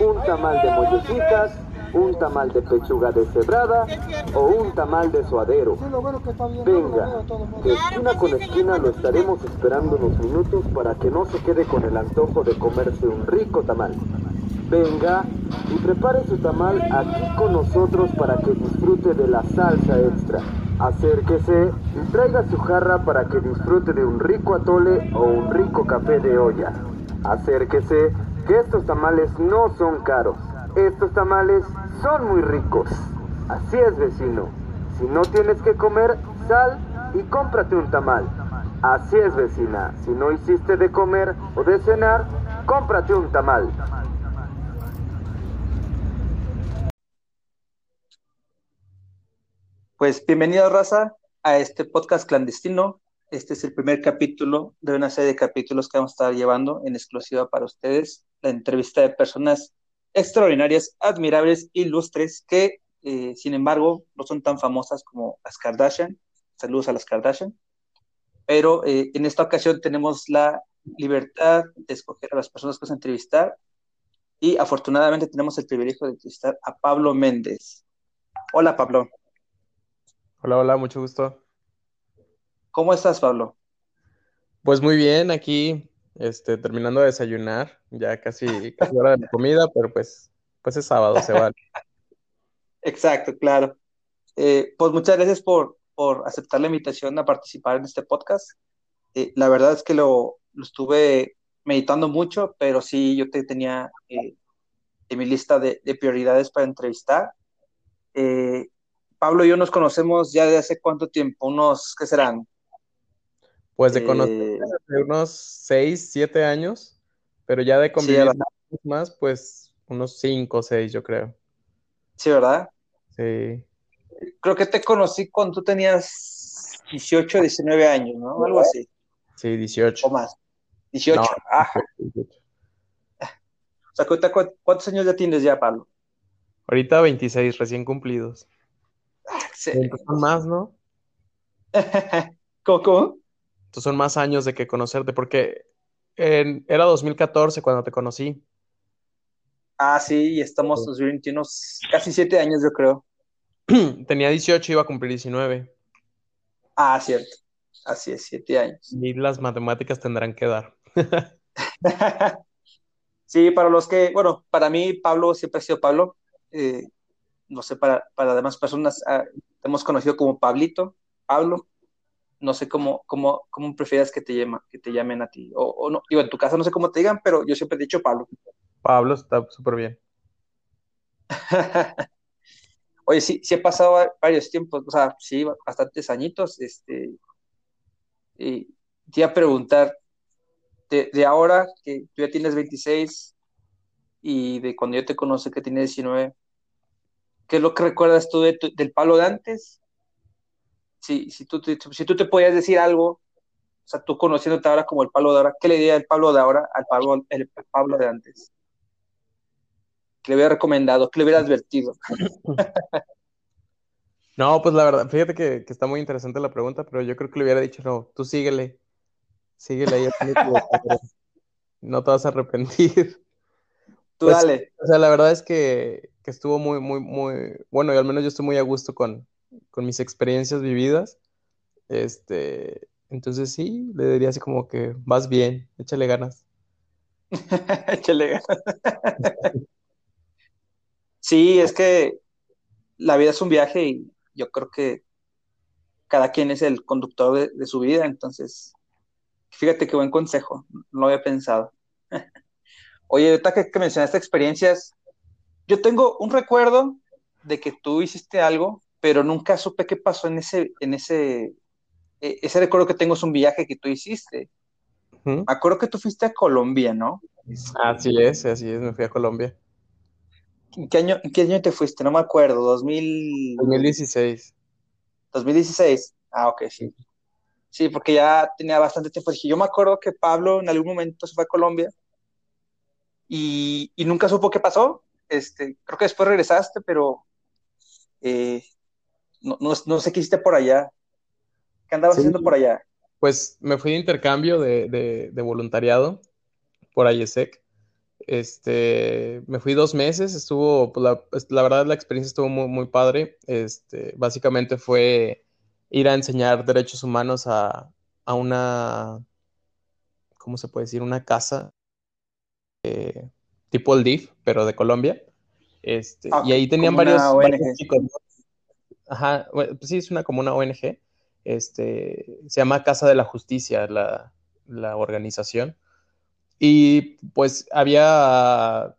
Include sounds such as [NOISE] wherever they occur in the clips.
un tamal de mollecitas, un tamal de pechuga deshebrada o un tamal de suadero. Venga, que esquina con esquina lo estaremos esperando unos minutos para que no se quede con el antojo de comerse un rico tamal. Venga y prepare su tamal aquí con nosotros para que disfrute de la salsa extra. Acérquese y traiga su jarra para que disfrute de un rico atole o un rico café de olla. Acérquese, que estos tamales no son caros. Estos tamales son muy ricos. Así es, vecino. Si no tienes que comer, sal y cómprate un tamal. Así es, vecina. Si no hiciste de comer o de cenar, cómprate un tamal. Pues bienvenido, raza, a este podcast clandestino. Este es el primer capítulo de una serie de capítulos que vamos a estar llevando en exclusiva para ustedes. La entrevista de personas extraordinarias, admirables, ilustres, que eh, sin embargo no son tan famosas como las Kardashian. Saludos a las Kardashian. Pero eh, en esta ocasión tenemos la libertad de escoger a las personas que vamos a entrevistar y afortunadamente tenemos el privilegio de entrevistar a Pablo Méndez. Hola Pablo. Hola, hola, mucho gusto. ¿Cómo estás, Pablo? Pues muy bien, aquí, este, terminando de desayunar, ya casi, casi hora de la comida, pero pues, pues es sábado, se vale. Exacto, claro. Eh, pues muchas gracias por, por aceptar la invitación a participar en este podcast. Eh, la verdad es que lo, lo, estuve meditando mucho, pero sí yo te tenía eh, en mi lista de, de prioridades para entrevistar. Eh, Pablo y yo nos conocemos ya de hace cuánto tiempo, unos, ¿qué serán? Pues de conocer Eh, de unos 6, 7 años, pero ya de sí, convivir ¿verdad? más, pues unos 5 o 6, yo creo. Sí, ¿verdad? Sí, Creo que te conocí cuando tú tenías 18, 19 años, ¿no? Algo así, sí, o 18. más. 18, No, ajá. 18. O sea, que ahorita, ¿cu- ¿cuántos años ya tienes ya, Pablo? Ahorita 26, recién cumplidos. Son más, ¿no? [LAUGHS] ¿Cómo, cómo? Entonces son más años de que conocerte, porque en- era 2014 cuando te conocí. Ah, sí, y estamos Sí. 2021, casi 7 años, yo creo. [CLEARS THROAT] Tenía 18, iba a cumplir 19. Ah, cierto. Así es, 7 años. Y las matemáticas tendrán que dar. [LAUGHS] Sí, para los que, bueno, para mí Pablo siempre ha sido Pablo. Eh, no sé, para, para demás personas ah, te hemos conocido como Pablito, Pablo. No sé cómo, cómo, cómo prefieras que te, llama, que te llamen a ti. O, o no, digo, en tu casa no sé cómo te digan, pero yo siempre he dicho Pablo. Pablo está súper bien. [LAUGHS] Oye, sí, sí he pasado va- varios tiempos, o sea, sí, bastantes añitos. Este, y te iba a preguntar, de, de ahora que tú ya tienes 26 y de cuando yo te conocí que tienes 19, ¿qué es lo que recuerdas tú de tu- del Pablo de antes? Si, si, tú, te- si tú te podías decir algo, o sea, tú conociéndote ahora como el Pablo de ahora, ¿qué le diría el Pablo de ahora al Pablo, el Pablo de antes? ¿Qué le hubiera recomendado? ¿Qué le hubiera advertido? [LAUGHS] No, pues la verdad, fíjate que, que está muy interesante la pregunta, pero yo creo que le hubiera dicho, no, tú síguele, síguele ahí no te vas a arrepentir. Tú Pues, dale. o sea, la verdad es que, que estuvo muy, muy, muy, bueno, y al menos yo estoy muy a gusto con, con mis experiencias vividas. Este, entonces sí, le diría así como que vas bien, échale ganas. [LAUGHS] Échale ganas. [LAUGHS] Sí, es que la vida es un viaje y yo creo que cada quien es el conductor de, su vida, entonces, fíjate qué buen consejo, no lo había pensado. [LAUGHS] Oye, ahorita que mencionaste experiencias, yo tengo un recuerdo de que tú hiciste algo, pero nunca supe qué pasó en ese, en ese, eh, ese recuerdo que tengo es un viaje que tú hiciste. Ujú. Me acuerdo que tú fuiste a Colombia, ¿no? Así es, así es, me fui a Colombia. ¿en qué año, en qué año te fuiste? No me acuerdo, 2000, 2016. 2016. Ah, ok, sí. Sí, porque ya tenía bastante tiempo. Dije, yo me acuerdo que Pablo en algún momento se fue a Colombia y, y nunca supo qué pasó. Este, creo que después regresaste, pero eh, no, no, no sé qué hiciste por allá. ¿Qué andabas Sí, haciendo por allá? pues me fui de intercambio de, de, de voluntariado por IESEC. Este, me fui dos meses, estuvo, pues, la, la, verdad la experiencia estuvo muy, muy padre. Este, básicamente fue ir a enseñar derechos humanos a, a una, ¿cómo se puede decir? Una casa eh, tipo el DIF, pero de Colombia. Este, y ahí tenían varios, chicos. Ajá, pues sí, es una como una ONG. Este, se llama Casa de la Justicia, la, la organización. Y pues había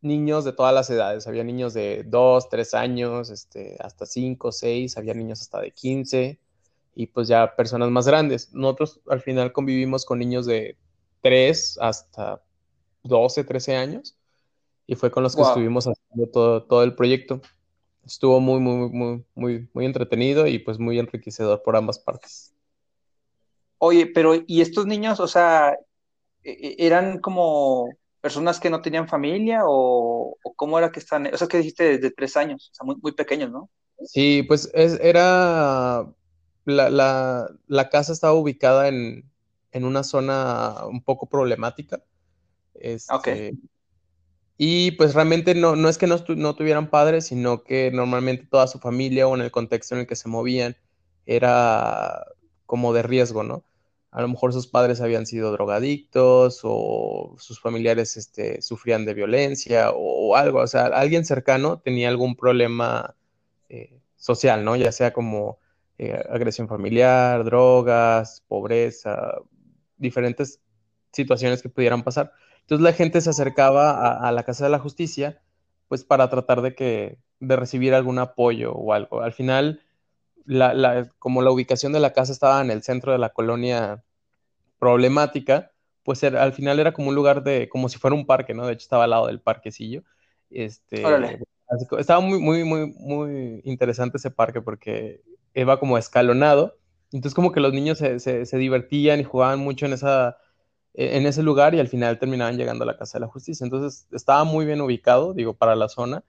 niños de todas las edades, había niños de 2, 3 años, este, hasta 5, 6, había niños hasta de 15 y pues ya personas más grandes. Nosotros al final convivimos con niños de 3 hasta 12, 13 años y fue con los que estuvimos haciendo todo, todo el proyecto. Estuvo muy, muy, muy, muy, muy entretenido y pues muy enriquecedor por ambas partes. Oye, pero ¿y estos niños, o sea, e, e, eran como personas que no tenían familia o, cómo era que están? O sea, que dijiste desde tres años, o sea, muy, muy pequeños, ¿no? Sí, pues es, era, la, la, casa estaba ubicada en, en, una zona un poco problemática. Este, Y pues realmente no, no es que no, no, tuvieran padres, sino que normalmente toda su familia o en el contexto en el que se movían era como de riesgo, ¿no? A lo mejor sus padres habían sido drogadictos o sus familiares este, sufrían de violencia o, algo, o sea, alguien cercano tenía algún problema eh, social, ¿no? Ya sea como eh, agresión familiar, drogas, pobreza, diferentes situaciones que pudieran pasar. Entonces la gente se acercaba a, la Casa de la Justicia, pues para tratar de que, de recibir algún apoyo o algo. Al final, como la ubicación de la casa estaba en el centro de la colonia problemática, pues al final era como un lugar de, como si fuera un parque, ¿no? De hecho estaba al lado del parquecillo. Este, estaba muy, muy, muy, muy interesante ese parque porque iba como escalonado. Entonces como que los niños se, se, divertían y jugaban mucho en, esa, en ese lugar y al final terminaban llegando a la Casa de la Justicia. Entonces estaba muy bien ubicado, digo, para la zona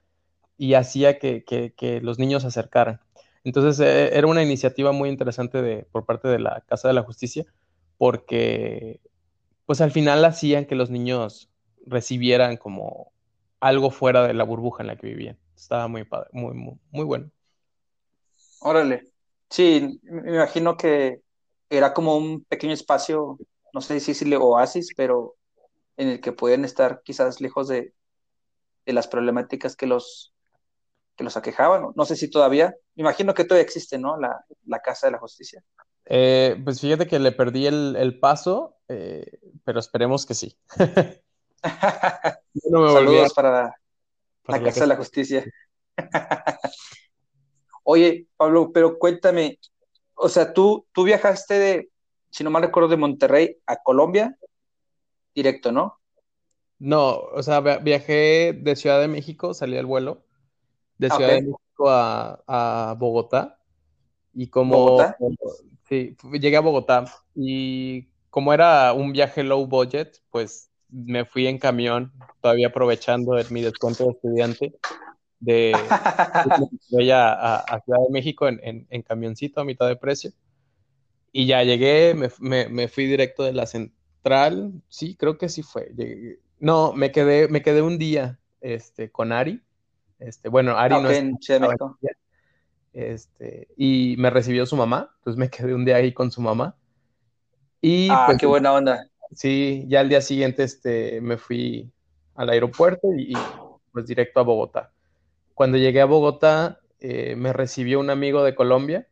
y hacía que, que, los niños se acercaran. Entonces eh, era una iniciativa muy interesante de, por parte de la Casa de la Justicia, porque pues al final hacían que los niños recibieran como algo fuera de la burbuja en la que vivían. Estaba muy padre, muy, muy, muy bueno. Órale. Sí, me imagino que era como un pequeño espacio, no sé si es oasis, pero en el que pueden estar quizás lejos de, de las problemáticas que los que los aquejaban. No sé si todavía, me imagino que todavía existe, ¿no? La, Casa de la Justicia. Eh, pues fíjate que le perdí el, paso, eh, pero esperemos que sí. [LAUGHS] Saludos para, la, Casa de la Justicia. [LAUGHS] Oye, Pablo, pero cuéntame, o sea, tú, tú viajaste de, si no mal recuerdo, de Monterrey a Colombia, directo, ¿no? No, o sea, viajé de Ciudad de México, salí al vuelo, de Ciudad de México a, Bogotá. Y como, sí, llegué a Bogotá y como era un viaje low budget, pues me fui en camión, todavía aprovechando mi descuento de estudiante de, [LAUGHS] a, a, Ciudad de México en, en, camioncito a mitad de precio. Y ya llegué, me, me, fui directo de la central, sí, creo que sí fue. no, me quedé, me quedé un día este, con Ari este, bueno, Ari no en Este, y me recibió su mamá, entonces me quedé un día ahí con su mamá. Y ah, pues, qué buena onda. Sí, ya al día siguiente este, me fui al aeropuerto y, pues directo a Bogotá. Cuando llegué a Bogotá, eh, me recibió un amigo de Colombia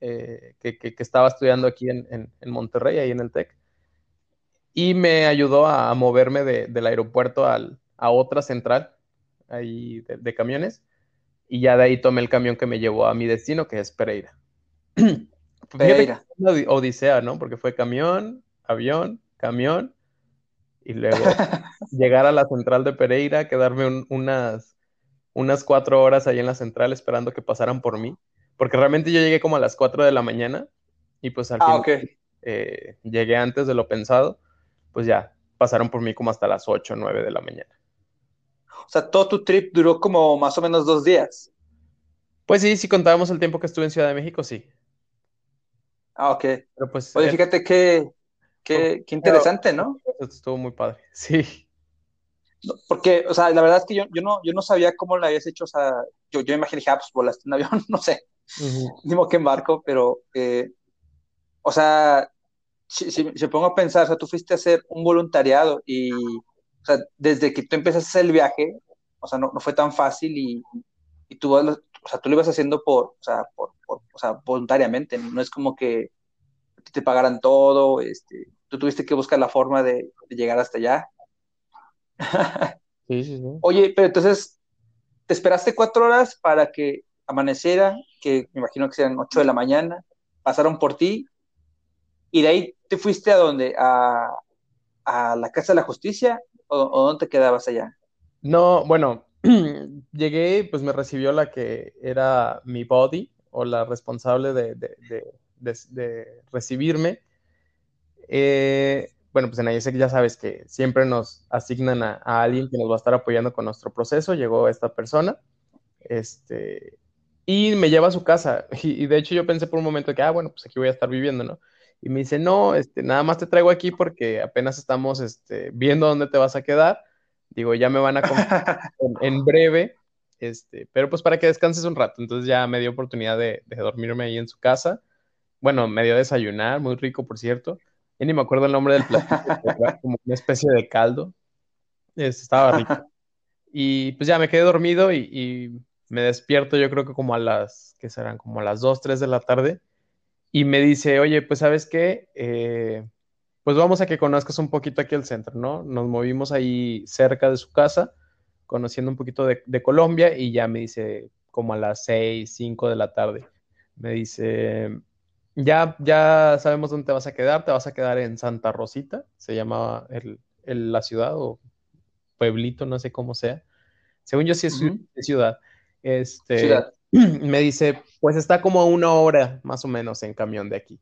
eh, que, que, estaba estudiando aquí en, en, Monterrey, ahí en el TEC, y me ayudó a, moverme de, del aeropuerto al, a otra central ahí de, camiones y ya de ahí tomé el camión que me llevó a mi destino, que es Pereira. [CLEARS THROAT] Pereira. Una odisea, ¿no? Porque fue camión, avión, camión, y luego [LAUGHS] llegar a la central de Pereira, quedarme unas, unas cuatro horas ahí en la central esperando que pasaran por mí, porque realmente yo llegué como a las cuatro de la mañana y pues al ah, fin eh, llegué antes de lo pensado, pues ya pasaron por mí como hasta las ocho o nueve de la mañana. O sea, todo tu trip duró como más o menos dos días. Pues sí, si contábamos el tiempo que estuve en Ciudad de México, sí. Ah, ok. Pero pues, Oye, eh, fíjate qué, qué, interesante, ¿no? Estuvo muy padre, [LAUGHS] sí. porque, o sea, la verdad es que yo, yo, no, yo no sabía cómo lo habías hecho, o sea, yo, yo imaginé, ah, pues volaste en avión, [LAUGHS] no sé, ni modo que en barco, pero, eh, o sea, si, si, si, pongo a pensar, o sea, tú fuiste a hacer un voluntariado y, o sea, desde que tú empezaste el viaje, o sea, no, no fue tan fácil y, y tú, o sea, tú lo ibas haciendo por, o sea, por, por o sea, voluntariamente, no es como que te pagaran todo, este, tú tuviste que buscar la forma de, de llegar hasta allá. [LAUGHS] sí, sí, sí. Oye, pero entonces, ¿te esperaste cuatro horas para que amaneciera, que me imagino que sean ocho de la mañana, pasaron por ti, y de ahí te fuiste a dónde? ¿A, a la Casa de la Justicia o, o dónde te quedabas allá? No, bueno, [CLEARS THROAT] llegué, pues me recibió la que era mi body o la responsable de, de, de, de recibirme. Eh, bueno, pues en IESEC ya sabes que siempre nos asignan a, a, alguien que nos va a estar apoyando con nuestro proceso. Llegó esta persona este, y me lleva a su casa. [LAUGHS] Y, y, de hecho yo pensé por un momento que, ah, bueno, pues aquí voy a estar viviendo, ¿no? Y me dice, no, este, nada más te traigo aquí porque apenas estamos este, viendo dónde te vas a quedar. Digo, ya me van a comer [LAUGHS] en, en, breve, este, pero pues para que descanses un rato. Entonces ya me dio oportunidad de, de dormirme ahí en su casa. Bueno, me dio a desayunar, muy rico, por cierto. Ya ni me acuerdo el nombre del platillo, [LAUGHS] era como una especie de caldo. Este, estaba rico. Y pues ya me quedé dormido y, y, me despierto yo creo que como a las, ¿qué serán? Como a las 2, 3 de la tarde. Y me dice, oye, pues sabes qué, eh, pues vamos a que conozcas un poquito aquí el centro, ¿no? Nos movimos ahí cerca de su casa, conociendo un poquito de, de Colombia y ya me dice como a las 6, 5 de la tarde. Me dice, ya, ya sabemos dónde te vas a quedar, te vas a quedar en Santa Rosita, se llamaba el, el, la ciudad o pueblito, no sé cómo sea. Según yo sí es uh -huh. ciudad. Este, ciudad. [CLEARS THROAT] Me dice, pues está como a una hora más o menos en camión de aquí.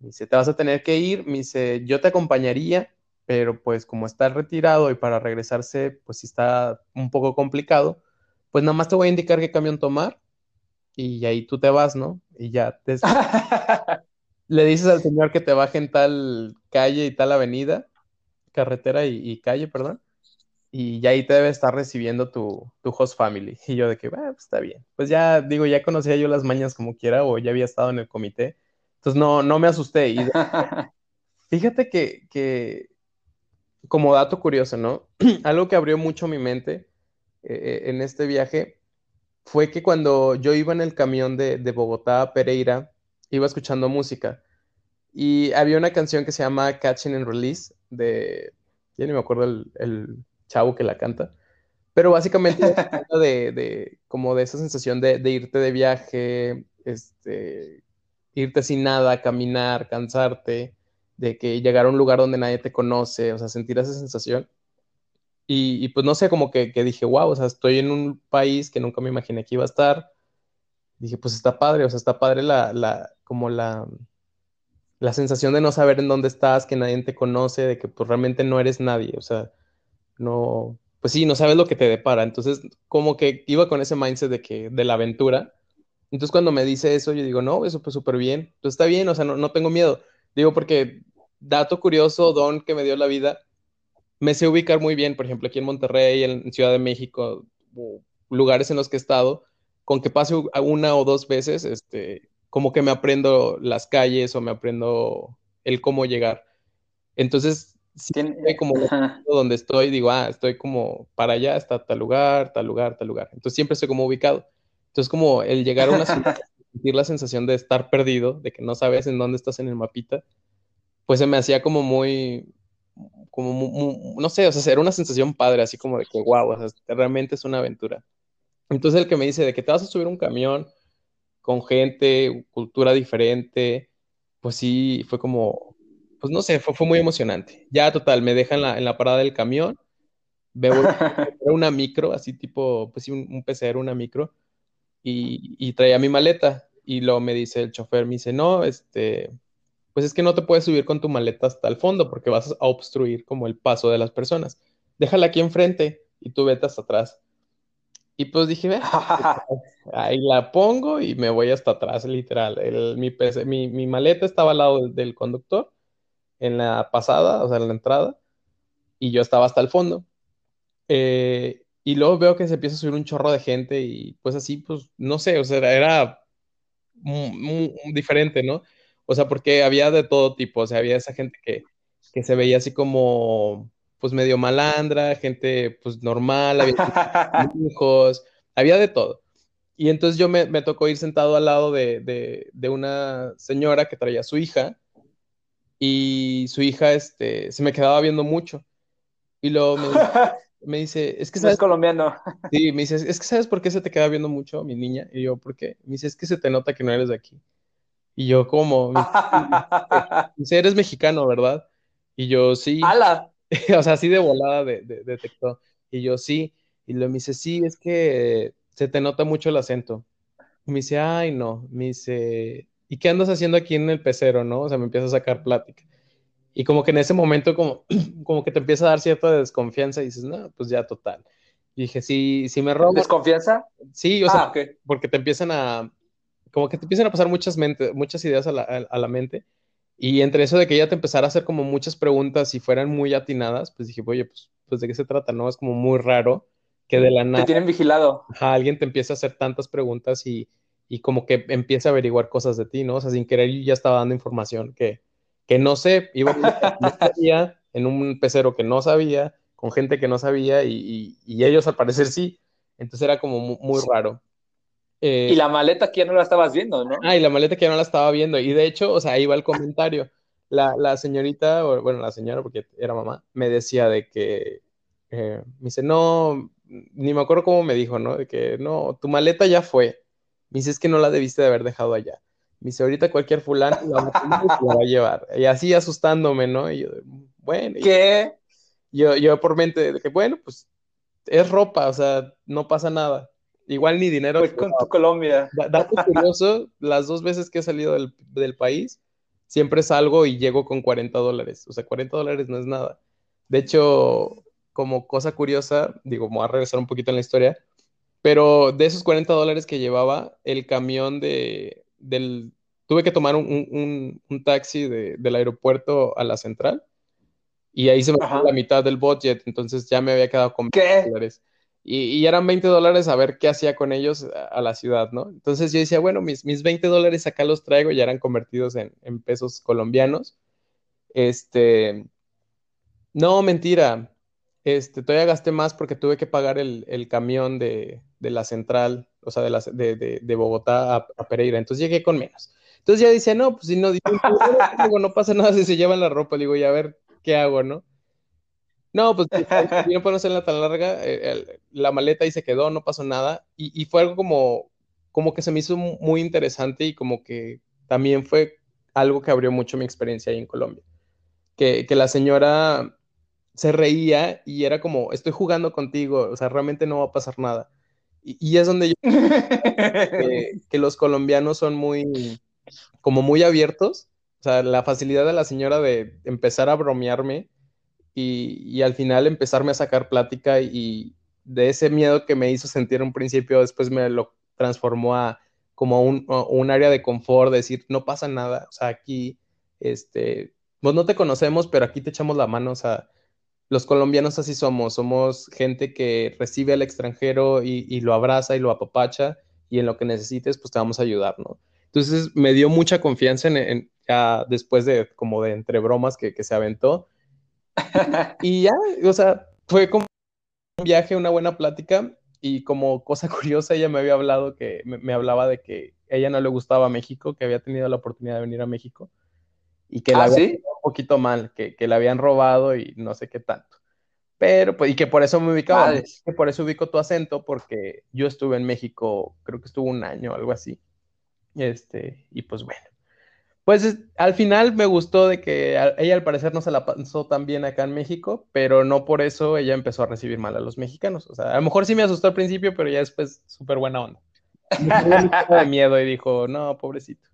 Me dice, te vas a tener que ir. Me dice, yo te acompañaría, pero pues como está retirado y para regresarse, pues sí está un poco complicado, pues nada más te voy a indicar qué camión tomar y ahí tú te vas, ¿no? Y ya te... [LAUGHS] le dices al señor que te baje en tal calle y tal avenida, carretera y, y calle, perdón, y ya ahí te debe estar recibiendo tu, tu host family. [LAUGHS] Y yo de que, bueno, pues está bien. Pues ya, digo, ya conocía yo las mañas como quiera o ya había estado en el comité, entonces no, no me asusté. Y [LAUGHS] fíjate que, que, como dato curioso, ¿no? [CLEARS THROAT] Algo que abrió mucho mi mente eh, en este viaje fue que cuando yo iba en el camión de, de, Bogotá a Pereira, iba escuchando música y había una canción que se llama Catching and Release de, ya ni me acuerdo el, el chavo que la canta, pero básicamente [LAUGHS] de, de, como de esa sensación de, de, irte de viaje, este, irte sin nada, caminar, cansarte, de que llegar a un lugar donde nadie te conoce, o sea, sentir esa sensación. Y, y, pues no sé, como que, que, dije, wow, o sea, estoy en un país que nunca me imaginé que iba a estar. Dije, pues está padre, o sea, está padre la, la, como la, la sensación de no saber en dónde estás, que nadie te conoce, de que pues realmente no eres nadie, o sea, no, pues sí, no sabes lo que te depara. Entonces, como que iba con ese mindset de que, de la aventura. Entonces, cuando me dice eso, yo digo, no, eso pues súper bien, pues está bien, o sea, no, no tengo miedo. Digo, porque dato curioso, don que me dio la vida, me sé ubicar muy bien, por ejemplo, aquí en Monterrey, en Ciudad de México, lugares en los que he estado, con que pase una o dos veces, este, como que me aprendo las calles o me aprendo el cómo llegar. Entonces, siempre como donde estoy, digo, ah, estoy como para allá, está tal lugar, tal lugar, tal lugar. Entonces siempre estoy como ubicado. Entonces como el llegar a una ciudad, [LAUGHS] sentir la sensación de estar perdido, de que no sabes en dónde estás en el mapita, pues se me hacía como muy, como, muy, no sé, o sea, era una sensación padre, así como de que, wow, o sea, realmente es una aventura. Entonces el que me dice de que te vas a subir un camión con gente, cultura diferente, pues sí, fue como, pues no sé, fue, fue, muy emocionante. Ya total, me dejan en la, en la parada del camión, veo una [LAUGHS] micro, así tipo, pues sí, un, un PCR, una micro, y, y traía mi maleta. Y luego me dice el chofer, me dice, no, este, pues es que no te puedes subir con tu maleta hasta el fondo porque vas a obstruir como el paso de las personas. Déjala aquí enfrente y tú vete hasta atrás. Y pues dije, [LAUGHS] ahí la pongo y me voy hasta atrás, literal. El, mi, mi, mi, maleta estaba al lado del, del, conductor en la pasada, o sea, en la entrada, y yo estaba hasta el fondo. Eh, y luego veo que se empieza a subir un chorro de gente y pues así, pues no sé, o sea, era muy, diferente, ¿no? O sea, porque había de todo tipo, o sea, había esa gente que, que se veía así como, pues medio malandra, gente pues normal, había [LAUGHS] hijos, había de todo. Y entonces yo me, me tocó ir sentado al lado de, de, de, una señora que traía a su hija y su hija este, se me quedaba viendo mucho. Y luego me, [LAUGHS] me dice, es que sabes... es colombiano. [LAUGHS] Sí, me dice, es que sabes por qué se te queda viendo mucho mi niña. Y yo, ¿por qué? Me dice, es que se te nota que no eres de aquí. Y yo, ¿cómo? Me dice, eres mexicano, ¿verdad? Y yo, sí. ¡Hala! [LAUGHS] o sea, así de volada de, de, detectó. Y yo, sí. Y luego me dice, sí, es que se te nota mucho el acento. me dice, ay, no, me dice, ¿y qué andas haciendo aquí en el pecero, no? O sea, me empieza a sacar plática. Y como que en ese momento como, [CLEARS THROAT] como que te empieza a dar cierta desconfianza y dices, no, pues ya total. Y dije, si, si me robo... ¿Desconfianza? Sí, o sea, ah, porque te empiezan a, como que te empiezan a pasar muchas, mente, muchas ideas a la, a la mente. Y entre eso de que ella te empezara a hacer como muchas preguntas y fueran muy atinadas, pues dije, oye, pues, pues de qué se trata, ¿no? Es como muy raro que de la nada... Te tienen vigilado. alguien te empieza a hacer tantas preguntas y, y, como que empieza a averiguar cosas de ti, ¿no? O sea, sin querer yo ya estaba dando información que, que no sé, iba [LAUGHS] en un pecero que no sabía, con gente que no sabía y, y, ellos al parecer sí. Entonces era como muy, raro. Eh, y la maleta que ya no la estabas viendo, ¿no? Ah, y la maleta que ya no la estaba viendo. Y de hecho, o sea, ahí va el comentario. La, la señorita, bueno, la señora, porque era mamá, me decía de que, eh, me dice, no, ni me acuerdo cómo me dijo, ¿no? De que no, tu maleta ya fue. Me dice, es que no la debiste de haber dejado allá. Me dice, ahorita cualquier fulano la, va a llevar. Y así asustándome, ¿no? Y yo, bueno. ¿Qué? Yo, yo por mente que, bueno, pues es ropa, o sea, no pasa nada. Igual ni dinero. Pues con tu Colombia. Dato curioso, las dos veces que he salido del, del, país, siempre salgo y llego con 40 dólares. O sea, 40 dólares no es nada. De hecho, como cosa curiosa, digo, voy a regresar un poquito en la historia, pero de esos 40 dólares que llevaba, el camión de, del, tuve que tomar un, taxi del aeropuerto a la central y ahí se me fue la mitad del budget, entonces ya me había quedado con ¿Qué? dólares. Y, eran 20 dólares a ver qué hacía con ellos a, la ciudad, ¿no? Entonces yo decía, bueno, mis, mis 20 dólares acá los traigo, ya eran convertidos en, en pesos colombianos. Este, no, mentira, este, todavía gasté más porque tuve que pagar el, camión de, la central, o sea, de, de, Bogotá a, Pereira. Entonces llegué con menos. Entonces ya dice, no, pues si no, digo, no pasa nada si se llevan la ropa. Digo, y a ver, ¿qué hago, no? No, pues si no podemos hacerla tan larga, eh, la maleta ahí se quedó, no pasó nada. Y, fue algo como, como que se me hizo muy interesante y como que también fue algo que abrió mucho mi experiencia ahí en Colombia. Que, que la señora se reía y era como, estoy jugando contigo, o sea, realmente no va a pasar nada. Y, es donde yo [LAUGHS] que, que los colombianos son muy, como muy abiertos, o sea, la facilidad de la señora de empezar a bromearme y, y al final empezarme a sacar plática y de ese miedo que me hizo sentir un principio, después me lo transformó a como un, un área de confort, decir, no pasa nada, o sea, aquí, este, pues no te conocemos, pero aquí te echamos la mano, o sea, los colombianos así somos, somos gente que recibe al extranjero y, lo abraza y lo apapacha y en lo que necesites, pues te vamos a ayudar, ¿no? Entonces me dio mucha confianza en, ya después de como de entre bromas que, se aventó. [LAUGHS] y ya, o sea, fue como un viaje, una buena plática y como cosa [LAUGHS] curiosa ella me había hablado que me, hablaba de que ella no le gustaba México, que había tenido la oportunidad de venir a México y que la ¿Ah, un poquito mal, que, que le habían robado y no sé qué tanto. Pero, pues, y que por eso me ubicaba, que por eso ubico tu acento, porque yo estuve en México, creo que estuvo un año, algo así. Este, y pues bueno. Pues al final me gustó de que ella al parecer no se la pasó tan bien acá en México, pero no por eso ella empezó a recibir mal a los mexicanos. O sea, a lo mejor sí me asustó al principio, pero ya después súper buena onda. [LAUGHS] Me de miedo y dijo, no, pobrecito.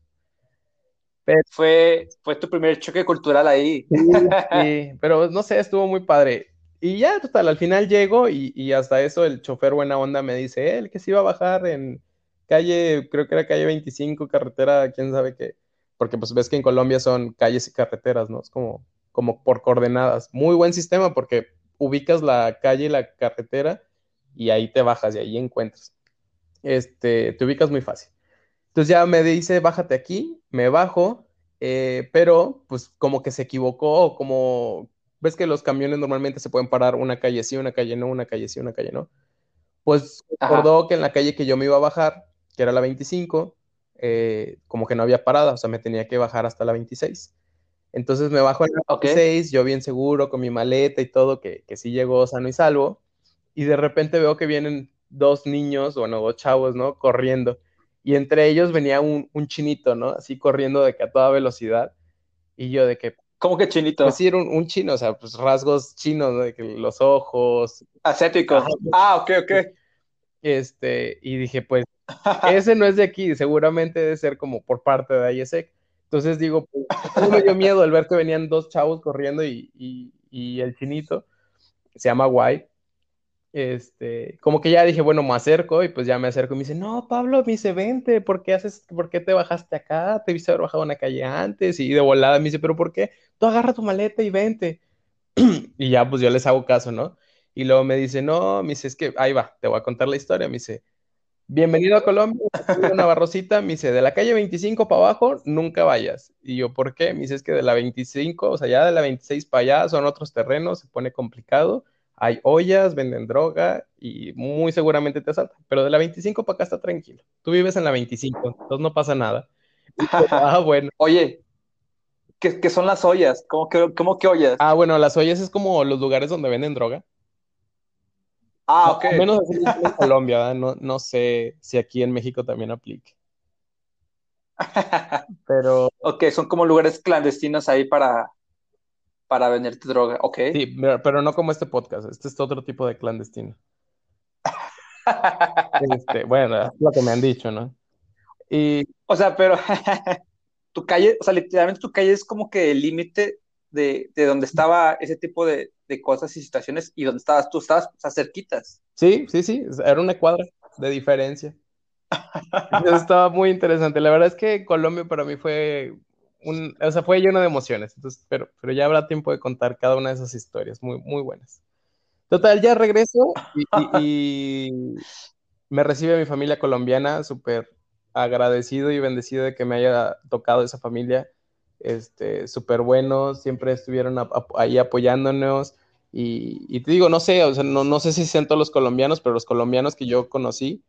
Fue, fue tu primer choque cultural ahí. [LAUGHS] Sí, pero no sé, estuvo muy padre. Y ya, total, al final llego y, y hasta eso el chofer buena onda me dice, él que se iba a bajar en calle, creo que era calle 25, carretera, quién sabe qué, porque pues ves que en Colombia son calles y carreteras, ¿no? Es como, como por coordenadas. Muy buen sistema porque ubicas la calle, la carretera y ahí te bajas y ahí encuentras. Este, te ubicas muy fácil. Entonces ya me dice, bájate aquí, me bajo, eh, pero pues como que se equivocó, como ves que los camiones normalmente se pueden parar una calle sí, una calle no, una calle sí, una calle no. Pues recordó que en la calle que yo me iba a bajar, que era la 25, eh, como que no había parada, o sea, me tenía que bajar hasta la 26. Entonces me bajo en la 26, yo bien seguro, con mi maleta y todo, que, que sí llegó sano y salvo, y de repente veo que vienen dos niños, bueno, dos chavos, ¿no? Corriendo. Y entre ellos venía un, un chinito, ¿no? Así corriendo de que a toda velocidad. Y yo de que... ¿Cómo que chinito? Pues sí, era un, chino, o sea, pues rasgos chinos, ¿no? De que los ojos. Asiático. Ah, ok, ok. Este, y dije, pues, ese no es de aquí, seguramente debe ser como por parte de ISEC. Entonces digo, pues, me dio miedo al ver que venían dos chavos corriendo y, y, y el chinito, se llama White, este, como que ya dije, bueno, me acerco y pues ya me acerco y me dice, no, Pablo, me dice, vente, ¿por qué haces, por qué te bajaste acá? Te viste haber bajado una calle antes y de volada me dice, pero ¿por qué? Tú agarra tu maleta y vente. [CLEARS THROAT] y ya, pues yo les hago caso, ¿no? Y luego me dice, no, me dice, es que ahí va, te voy a contar la historia. Me dice, bienvenido a Colombia, una barrosita. Me dice, de la calle 25 para abajo, nunca vayas. Y yo, ¿por qué? Me dice, es que de la 25, o sea, ya de la 26 para allá son otros terrenos, se pone complicado hay ollas, venden droga y muy seguramente te asaltan. Pero de la 25 para acá está tranquilo. Tú vives en la 25, entonces no pasa nada. [LAUGHS] ah, bueno. Oye, ¿qué, son las ollas? ¿Cómo que, ¿Cómo que ollas? Ah, bueno, las ollas es como los lugares donde venden droga. Ah, ok. Al menos así en [LAUGHS] Colombia, no, no sé si aquí en México también aplique. [LAUGHS] Pero. Ok, son como lugares clandestinos ahí para, para venderte droga, ok. Sí, pero no como este podcast, este es otro tipo de clandestino. Este, bueno, es lo que me han dicho, ¿no? Y... O sea, pero [LAUGHS] tu calle, o sea, literalmente tu calle es como que el límite de, de, donde estaba ese tipo de, de, cosas y situaciones y donde estabas tú, estabas o sea, cerquitas. Sí, sí, sí, era una cuadra de diferencia. [LAUGHS] Eso estaba muy interesante. La verdad es que Colombia para mí fue o sea, fue lleno de emociones, pero, pero ya habrá tiempo de contar cada una de esas historias, muy, muy buenas. Total, ya regreso y, me recibe mi familia colombiana, súper agradecido y bendecido de que me haya tocado esa familia, este, súper buenos, siempre estuvieron ahí apoyándonos y, te digo, no sé, o sea, no, no sé si sean los colombianos, pero los colombianos que yo conocí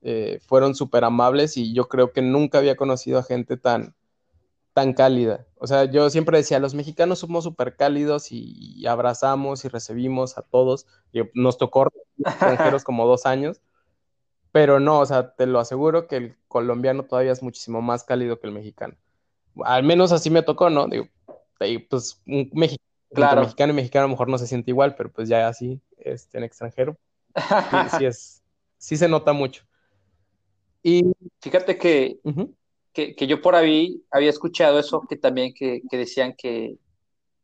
eh, fueron súper amables y yo creo que nunca había conocido a gente tan, tan cálida. O sea, yo siempre decía, los mexicanos somos súper cálidos y, abrazamos y recibimos a todos. Y nos tocó [LAUGHS] extranjeros como dos años, pero no, o sea, te lo aseguro que el colombiano todavía es muchísimo más cálido que el mexicano. Al menos así me tocó, ¿no? Digo, pues un mexicano, claro. mexicano y mexicano a lo mejor no se siente igual, pero pues ya así, este, en extranjero, sí, [LAUGHS] es, sí se nota mucho. Y fíjate que que, yo por ahí había escuchado eso, que también que, decían que,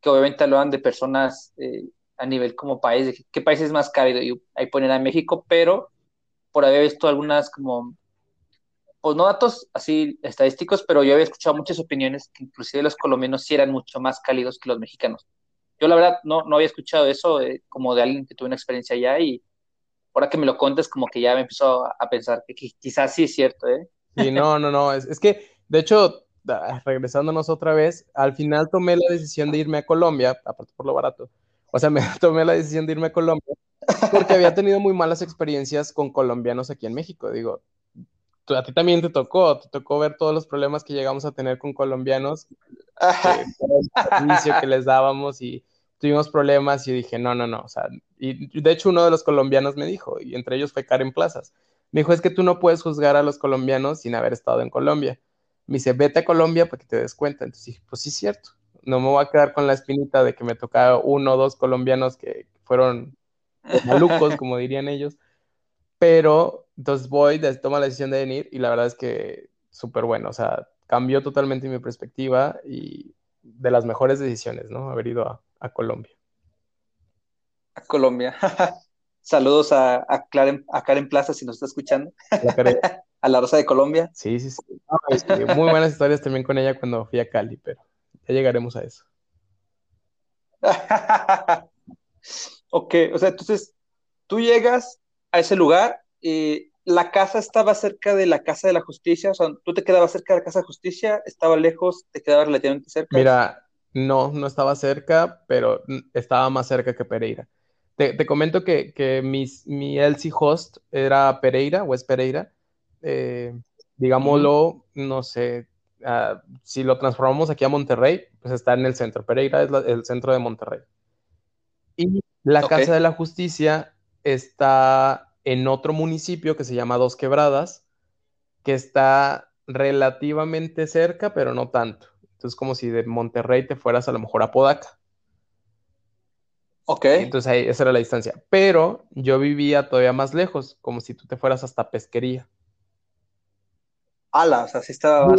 que obviamente hablaban de personas eh, a nivel como país, de qué país es más cálido, y ahí ponen a México, pero por había visto algunas como, pues no datos así estadísticos, pero yo había escuchado muchas opiniones que inclusive los colombianos sí eran mucho más cálidos que los mexicanos. Yo la verdad no, no había escuchado eso eh, como de alguien que tuvo una experiencia allá y ahora que me lo contes como que ya me empezó a, pensar que, que quizás sí es cierto, ¿eh? Sí, no, no, no. Es, que, de hecho, regresándonos otra vez, al final tomé la decisión de irme a Colombia, aparte por lo barato. O sea, me [LAUGHS] tomé la decisión de irme a Colombia porque había tenido muy malas experiencias con colombianos aquí en México. Digo, a ti también te tocó, te tocó ver todos los problemas que llegamos a tener con colombianos, eh, [LAUGHS] el servicio que les dábamos y tuvimos problemas y dije, no, no, no, o sea, y de hecho uno de los colombianos me dijo, y entre ellos fue Karen Plazas, me dijo, es que tú no puedes juzgar a los colombianos sin haber estado en Colombia. Me dice, vete a Colombia para que te des cuenta. Entonces dije, pues sí, es cierto. No me voy a quedar con la espinita de que me tocaba uno o dos colombianos que fueron malucos, [LAUGHS] como dirían ellos. Pero entonces voy, tomo la decisión de venir y la verdad es que súper bueno. O sea, cambió totalmente mi perspectiva y de las mejores decisiones, ¿no? Haber ido a, a Colombia. A Colombia. [LAUGHS] Saludos a, a, a Karen Plaza si nos está escuchando. a la [LAUGHS] Rosa de Colombia. Sí, sí, sí. Este, muy buenas historias también con ella cuando fui a Cali, pero ya llegaremos a eso. [LAUGHS] Ok, o sea, entonces tú llegas a ese lugar, y la casa estaba cerca de la Casa de la Justicia, o sea, tú te quedabas cerca de la Casa de Justicia, estaba lejos, te quedaba relativamente cerca. Mira, no, no estaba cerca, pero estaba más cerca que Pereira. Te, comento que, que mi LC host era Pereira, o es Pereira. Eh, digámoslo, no sé, ah, si lo transformamos aquí a Monterrey, pues está en el centro. Pereira es el centro de Monterrey. Y la Casa de la Justicia está en otro municipio que se llama Dos Quebradas, que está relativamente cerca, pero no tanto. Entonces, como si de Monterrey te fueras a lo mejor a Podaca. Ok. Entonces ahí, esa era la distancia. Pero yo vivía todavía más lejos, como si tú te fueras hasta pesquería. Ala, o sea, sí estaba.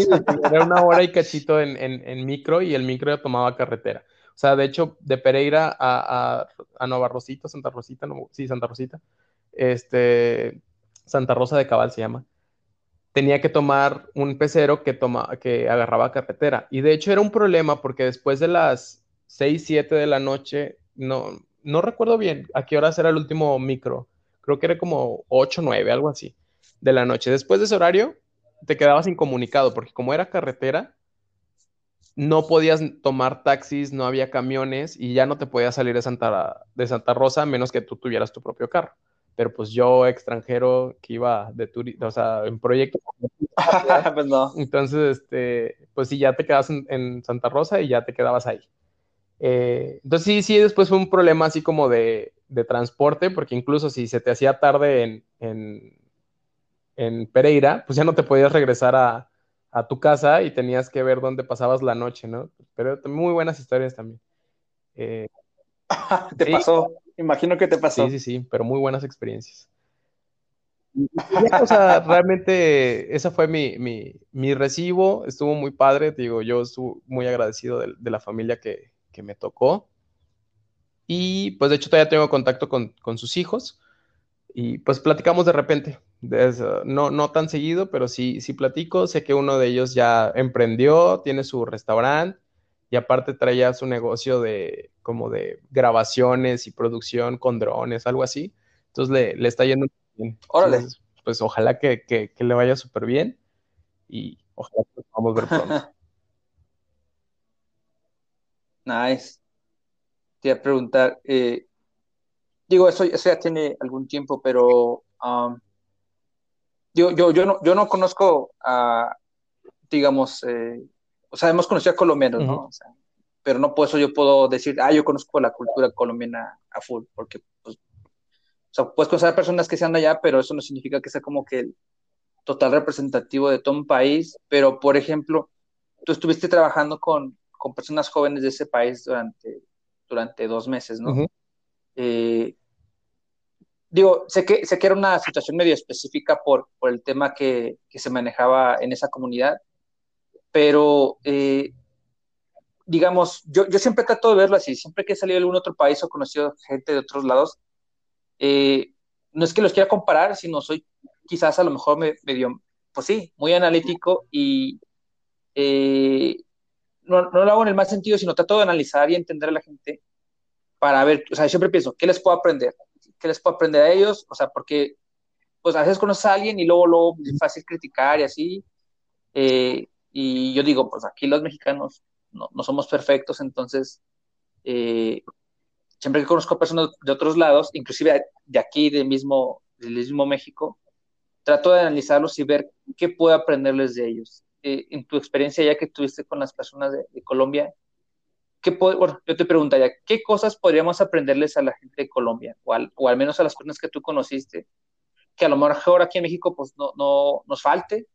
era una hora y cachito en, micro y el micro ya tomaba carretera. O sea, de hecho, de Pereira a, a, a Nova Rosita, Santa Rosita, sí, Santa Rosita, este, Santa Rosa de Cabal se llama, tenía que tomar un pecero que, toma, que agarraba carretera. Y de hecho era un problema porque después de las 6, 7 de la noche, no, no recuerdo bien a qué hora era el último micro, creo que era como 8, 9, algo así, de la noche. Después de ese horario, te quedabas incomunicado porque como era carretera, no podías tomar taxis, no había camiones y ya no te podías salir de Santa, de Santa Rosa a menos que tú tuvieras tu propio carro pero pues yo extranjero que iba de turista, o sea, en proyecto. [LAUGHS] pues no. Entonces, este, pues sí, ya te quedas en, Santa Rosa y ya te quedabas ahí. Eh, entonces sí, sí, después fue un problema así como de, transporte, porque incluso si se te hacía tarde en, en, Pereira, pues ya no te podías regresar a, tu casa y tenías que ver dónde pasabas la noche, ¿no? Pero muy buenas historias también. Eh, [LAUGHS] ¿Te pasó? Imagino que te pasó. Sí, sí, sí, pero muy buenas experiencias. [LAUGHS] o sea, realmente esa fue mi, recibo, estuvo muy padre, digo, yo estuve muy agradecido de, la familia que, me tocó. Y pues de hecho todavía tengo contacto con, sus hijos y pues platicamos de repente, no, no tan seguido, pero sí, sí platico, sé que uno de ellos ya emprendió, tiene su restaurante y aparte traía su negocio de como de grabaciones y producción con drones, algo así. Entonces le, le está yendo bien. Órale. pues ojalá que, que, le vaya súper bien y ojalá que podamos ver pronto. [LAUGHS] nice. Te iba a preguntar, eh, digo, eso, eso, ya tiene algún tiempo, pero um, yo, yo, yo, no, yo no conozco a, digamos, eh, o sea, hemos conocido a colombianos, ¿no? O sea, pero no por eso yo puedo decir, ah, yo conozco la cultura colombiana a full, porque, pues, o sea, puedes conocer a personas que sean de allá, pero eso no significa que sea como que el total representativo de todo un país, pero, por ejemplo, tú estuviste trabajando con, con personas jóvenes de ese país durante, durante dos meses, ¿no? eh, digo, sé que, sé que era una situación medio específica por, por el tema que, que se manejaba en esa comunidad, pero eh, digamos, yo, yo siempre trato de verlo así, siempre que he salido de algún otro país o conocido gente de otros lados, eh, no es que los quiera comparar, sino soy quizás a lo mejor medio, pues sí, muy analítico y eh, no, lo hago en el mal sentido, sino trato de analizar y entender a la gente para ver, o sea, siempre pienso, ¿qué les puedo aprender? ¿Qué les puedo aprender a ellos? O sea, porque pues a veces conoces a alguien y luego, luego es fácil criticar y así. Eh, y yo digo, pues aquí los mexicanos no, no somos perfectos, entonces eh, siempre que conozco personas de otros lados, inclusive de aquí, del mismo, del mismo México, trato de analizarlos y ver qué puedo aprenderles de ellos. Eh, en tu experiencia ya que tuviste con las personas de, Colombia, ¿qué bueno, yo te preguntaría, ¿qué cosas podríamos aprenderles a la gente de Colombia? O al, o al menos a las personas que tú conociste, que a lo mejor aquí en México pues no, no nos falte,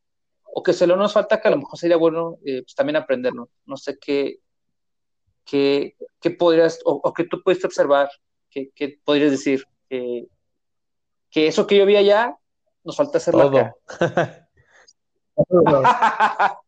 o que solo nos falta que a lo mejor sería bueno eh, pues, también aprenderlo. No sé qué, qué, qué podrías, o, o, que tú pudiste observar, qué, qué podrías decir, que, que, eso que yo vi allá, nos falta hacerlo todo. acá. [LAUGHS] [LAUGHS]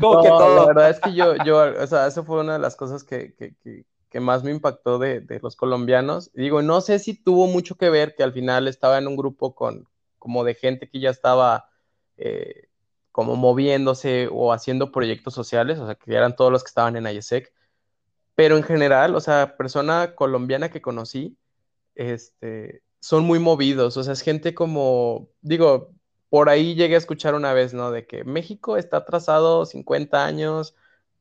¿Cómo que todo? La verdad es que yo, yo, o sea, eso fue una de las cosas que, que, que más me impactó de, de, los colombianos. digo, no sé si tuvo mucho que ver que al final estaba en un grupo con, como de gente que ya estaba eh, como moviéndose o haciendo proyectos sociales, o sea, que eran todos los que estaban en IESEC. Pero en general, o sea, persona colombiana que conocí, este, son muy movidos, o sea, es gente como, digo, por ahí llegué a escuchar una vez, ¿no? De que México está atrasado 50 años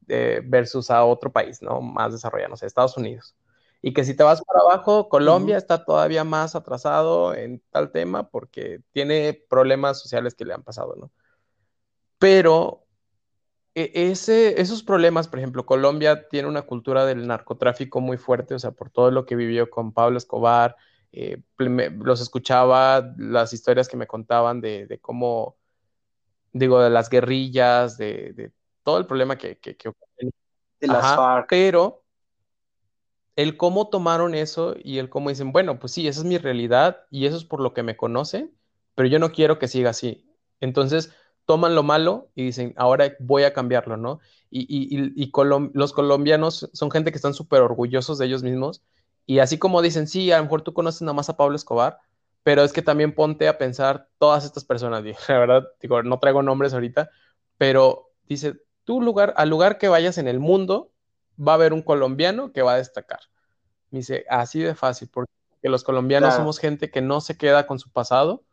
eh, versus a otro país, ¿no? Más desarrollado, no sé, Estados Unidos. Y que si te vas para abajo, Colombia está todavía más atrasado en tal tema porque tiene problemas sociales que le han pasado, ¿no? Pero e, ese, esos problemas, por ejemplo, Colombia tiene una cultura del narcotráfico muy fuerte, o sea, por todo lo que vivió con Pablo Escobar, eh, los escuchaba, las historias que me contaban de, cómo, digo, de las guerrillas, de, todo el problema que, que, de las FARC. Pero el cómo tomaron eso y el cómo dicen, bueno, pues sí, esa es mi realidad y eso es por lo que me conocen, pero yo no quiero que siga así. Entonces, toman lo malo y dicen, ahora voy a cambiarlo, ¿no? Y, y, los colombianos son gente que están súper orgullosos de ellos mismos y así como dicen, sí, a lo mejor tú conoces nada más a Pablo Escobar, pero es que también ponte a pensar todas estas personas, [LAUGHS] la verdad, digo, no traigo nombres ahorita, pero dice, tú lugar, al lugar que vayas en el mundo, va a haber un colombiano que va a destacar. Me dice, así de fácil, porque los colombianos somos gente que no se queda con su pasado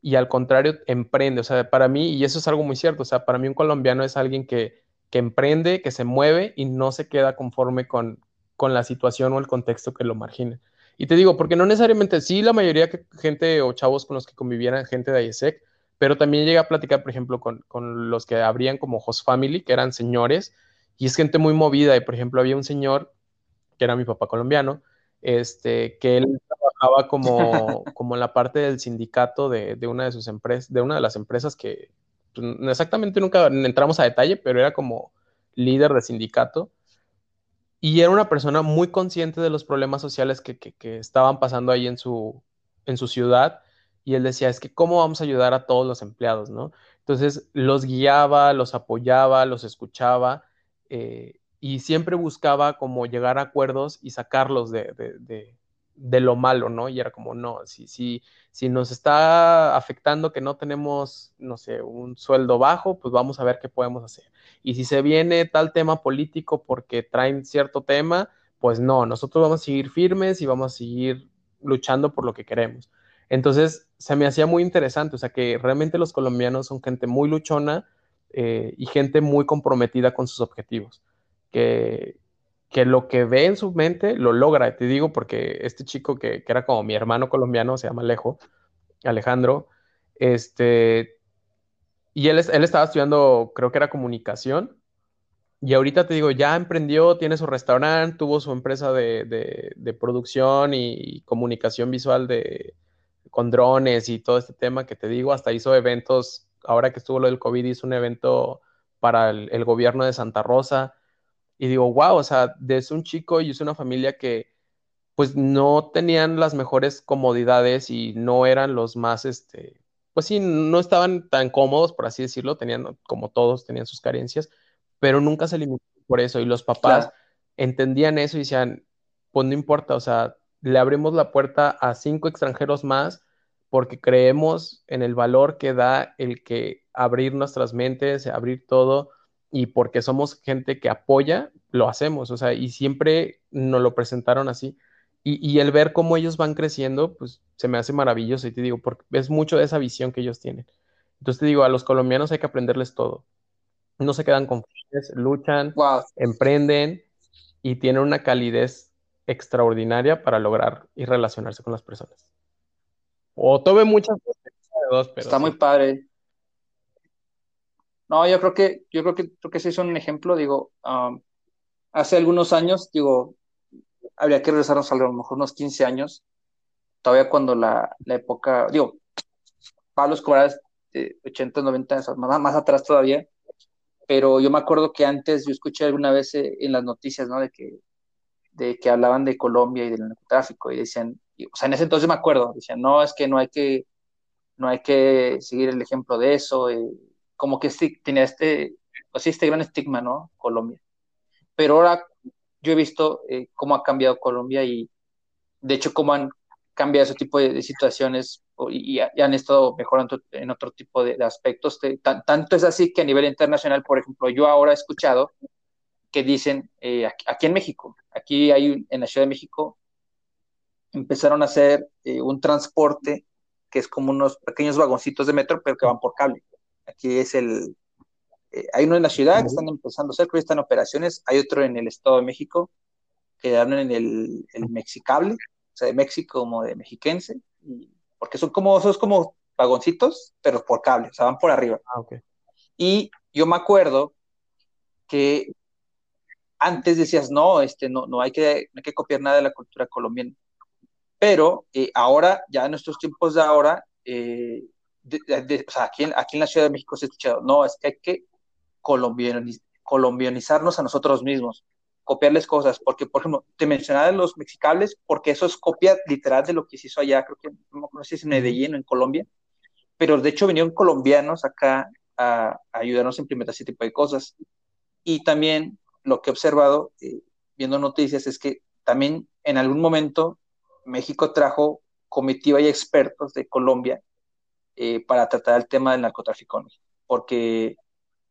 y al contrario emprende. O sea, para mí, y eso es algo muy cierto, o sea, para mí un colombiano es alguien que, que emprende, que se mueve y no se queda conforme con, con la situación o el contexto que lo margine. Y te digo, porque no necesariamente, sí, la mayoría de gente o chavos con los que convivieran, gente de IESEC, pero también llega a platicar, por ejemplo, con, con los que abrían como host family, que eran señores, y es gente muy movida. Y por ejemplo, había un señor, que era mi papá colombiano, este, que él trabajaba como, [LAUGHS] como en la parte del sindicato de, de, una de sus empresas, de una de las empresas que pues, exactamente nunca entramos a detalle, pero era como líder de sindicato. Y era una persona muy consciente de los problemas sociales que, que, estaban pasando ahí en su, en su ciudad. Y él decía, es que cómo vamos a ayudar a todos los empleados, ¿no? Entonces los guiaba, los apoyaba, los escuchaba eh, y siempre buscaba como llegar a acuerdos y sacarlos de, lo malo, ¿no? Y era como, no, si, si, si nos está afectando que no tenemos, no sé, un sueldo bajo, pues vamos a ver qué podemos hacer. Y si se viene tal tema político porque traen cierto tema, pues no, nosotros vamos a seguir firmes y vamos a seguir luchando por lo que queremos. Entonces, se me hacía muy interesante, o sea, que realmente los colombianos son gente muy luchona, eh, y gente muy comprometida con sus objetivos, que, que lo que ve en su mente lo logra. Te digo porque este chico que, que era como mi hermano colombiano, se llama Alejo, Alejandro, este, y él, él estaba estudiando, creo que era comunicación, y ahorita te digo, ya emprendió, tiene su restaurante, tuvo su empresa de, de, de producción y comunicación visual de, con drones y todo este tema que te digo, hasta hizo eventos ahora que estuvo lo del COVID, hizo un evento para el, gobierno de Santa Rosa. Y digo, wow, o sea, desde un chico y es una familia que pues no tenían las mejores comodidades y no eran los más, este, pues sí, no estaban tan cómodos, por así decirlo, tenían, como todos, tenían sus carencias, pero nunca se limitó por eso. Y los papás entendían eso y decían, pues no importa, o sea, le abrimos la puerta a cinco extranjeros más porque creemos en el valor que da el que abrir nuestras mentes, abrir todo, y porque somos gente que apoya, lo hacemos, o sea, y siempre nos lo presentaron así. Y, el ver cómo ellos van creciendo, pues se me hace maravilloso, y te digo, porque es mucho de esa visión que ellos tienen. Entonces te digo, a los colombianos hay que aprenderles todo. No se quedan confiados, luchan, emprenden y tienen una calidez extraordinaria para lograr y relacionarse con las personas. O tuve muchas dos, pero Está muy padre. No, yo creo que, yo creo que, creo que sí son un ejemplo, digo, hace algunos años, digo, habría que regresarnos a lo mejor unos 15 años, todavía cuando la, la época, digo, Pablo Escobar de 80, 90 años, más, más atrás todavía, pero yo me acuerdo que antes yo escuché alguna vez eh, en las noticias, ¿no? De que, de que hablaban de Colombia y del narcotráfico y decían, o sea, en ese entonces me acuerdo, decían, no, es que no hay que, no hay que seguir el ejemplo de eso, eh, como que sí, tenía este, pues este gran estigma, ¿no? Colombia. Pero ahora yo he visto eh, cómo ha cambiado Colombia y, de hecho, cómo han cambiado ese tipo de, situaciones y, han estado mejorando en otro tipo de, aspectos. tanto es así que a nivel internacional, por ejemplo, yo ahora he escuchado que dicen, eh, aquí, aquí, en México, aquí hay, en la Ciudad de México, empezaron a hacer eh, un transporte que es como unos pequeños vagoncitos de metro, pero que van por cable. Aquí es el, eh, hay uno en la ciudad que están empezando a hacer, creo que están en operaciones, hay otro en el Estado de México, que dan en el, el Mexicable, o sea, de México como de mexiquense, porque son como, son como vagoncitos, pero por cable, o sea, van por arriba. Ah, okay. Y yo me acuerdo que antes decías, no, este, no, no, hay que, no hay que copiar nada de la cultura colombiana. Pero eh, ahora, ya en nuestros tiempos de ahora, eh, o sea, aquí, en, aquí en la Ciudad de México se ha escuchado, no, es que hay que colombianizarnos a nosotros mismos, copiarles cosas, porque, por ejemplo, te mencionaba los mexicables, porque eso es copia literal de lo que se hizo allá, creo que, no sé si en Medellín o en Colombia, pero de hecho vinieron colombianos acá a, ayudarnos a implementar ese tipo de cosas. Y también lo que he observado, eh, viendo noticias, es que también en algún momento México trajo comitiva y expertos de Colombia eh, para tratar el tema del narcotráfico, porque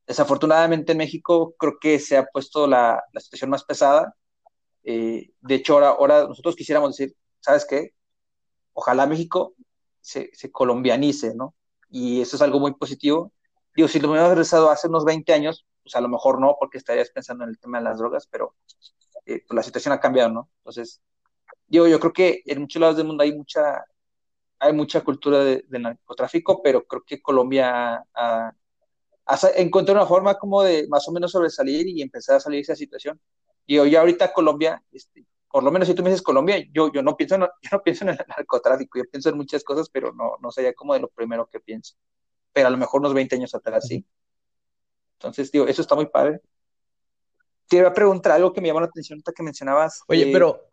desafortunadamente en México creo que se ha puesto la, la situación más pesada. Eh, de hecho, ahora, ahora nosotros quisiéramos decir, ¿sabes qué? Ojalá México se, se colombianice, ¿no? Y eso es algo muy positivo. Digo, si lo hubiera regresado hace unos 20 años, pues a lo mejor no, porque estarías pensando en el tema de las drogas, pero eh, pues la situación ha cambiado, ¿no? Entonces, digo, yo creo que en muchos lados del mundo hay mucha, hay mucha cultura de, narcotráfico, pero creo que Colombia ha, encontró una forma como de más o menos sobresalir y empezar a salir de esa situación. Digo, ya ahorita Colombia, este, por lo menos si tú me dices Colombia, yo, yo, no pienso en, [LAUGHS] yo no pienso en el narcotráfico, yo pienso en muchas cosas, pero no, no sería como de lo primero que pienso. Pero a lo mejor unos 20 años atrás sí. Entonces, digo, eso está muy padre. Te iba a preguntar algo que me llamó la atención ahorita que mencionabas. Oye, pero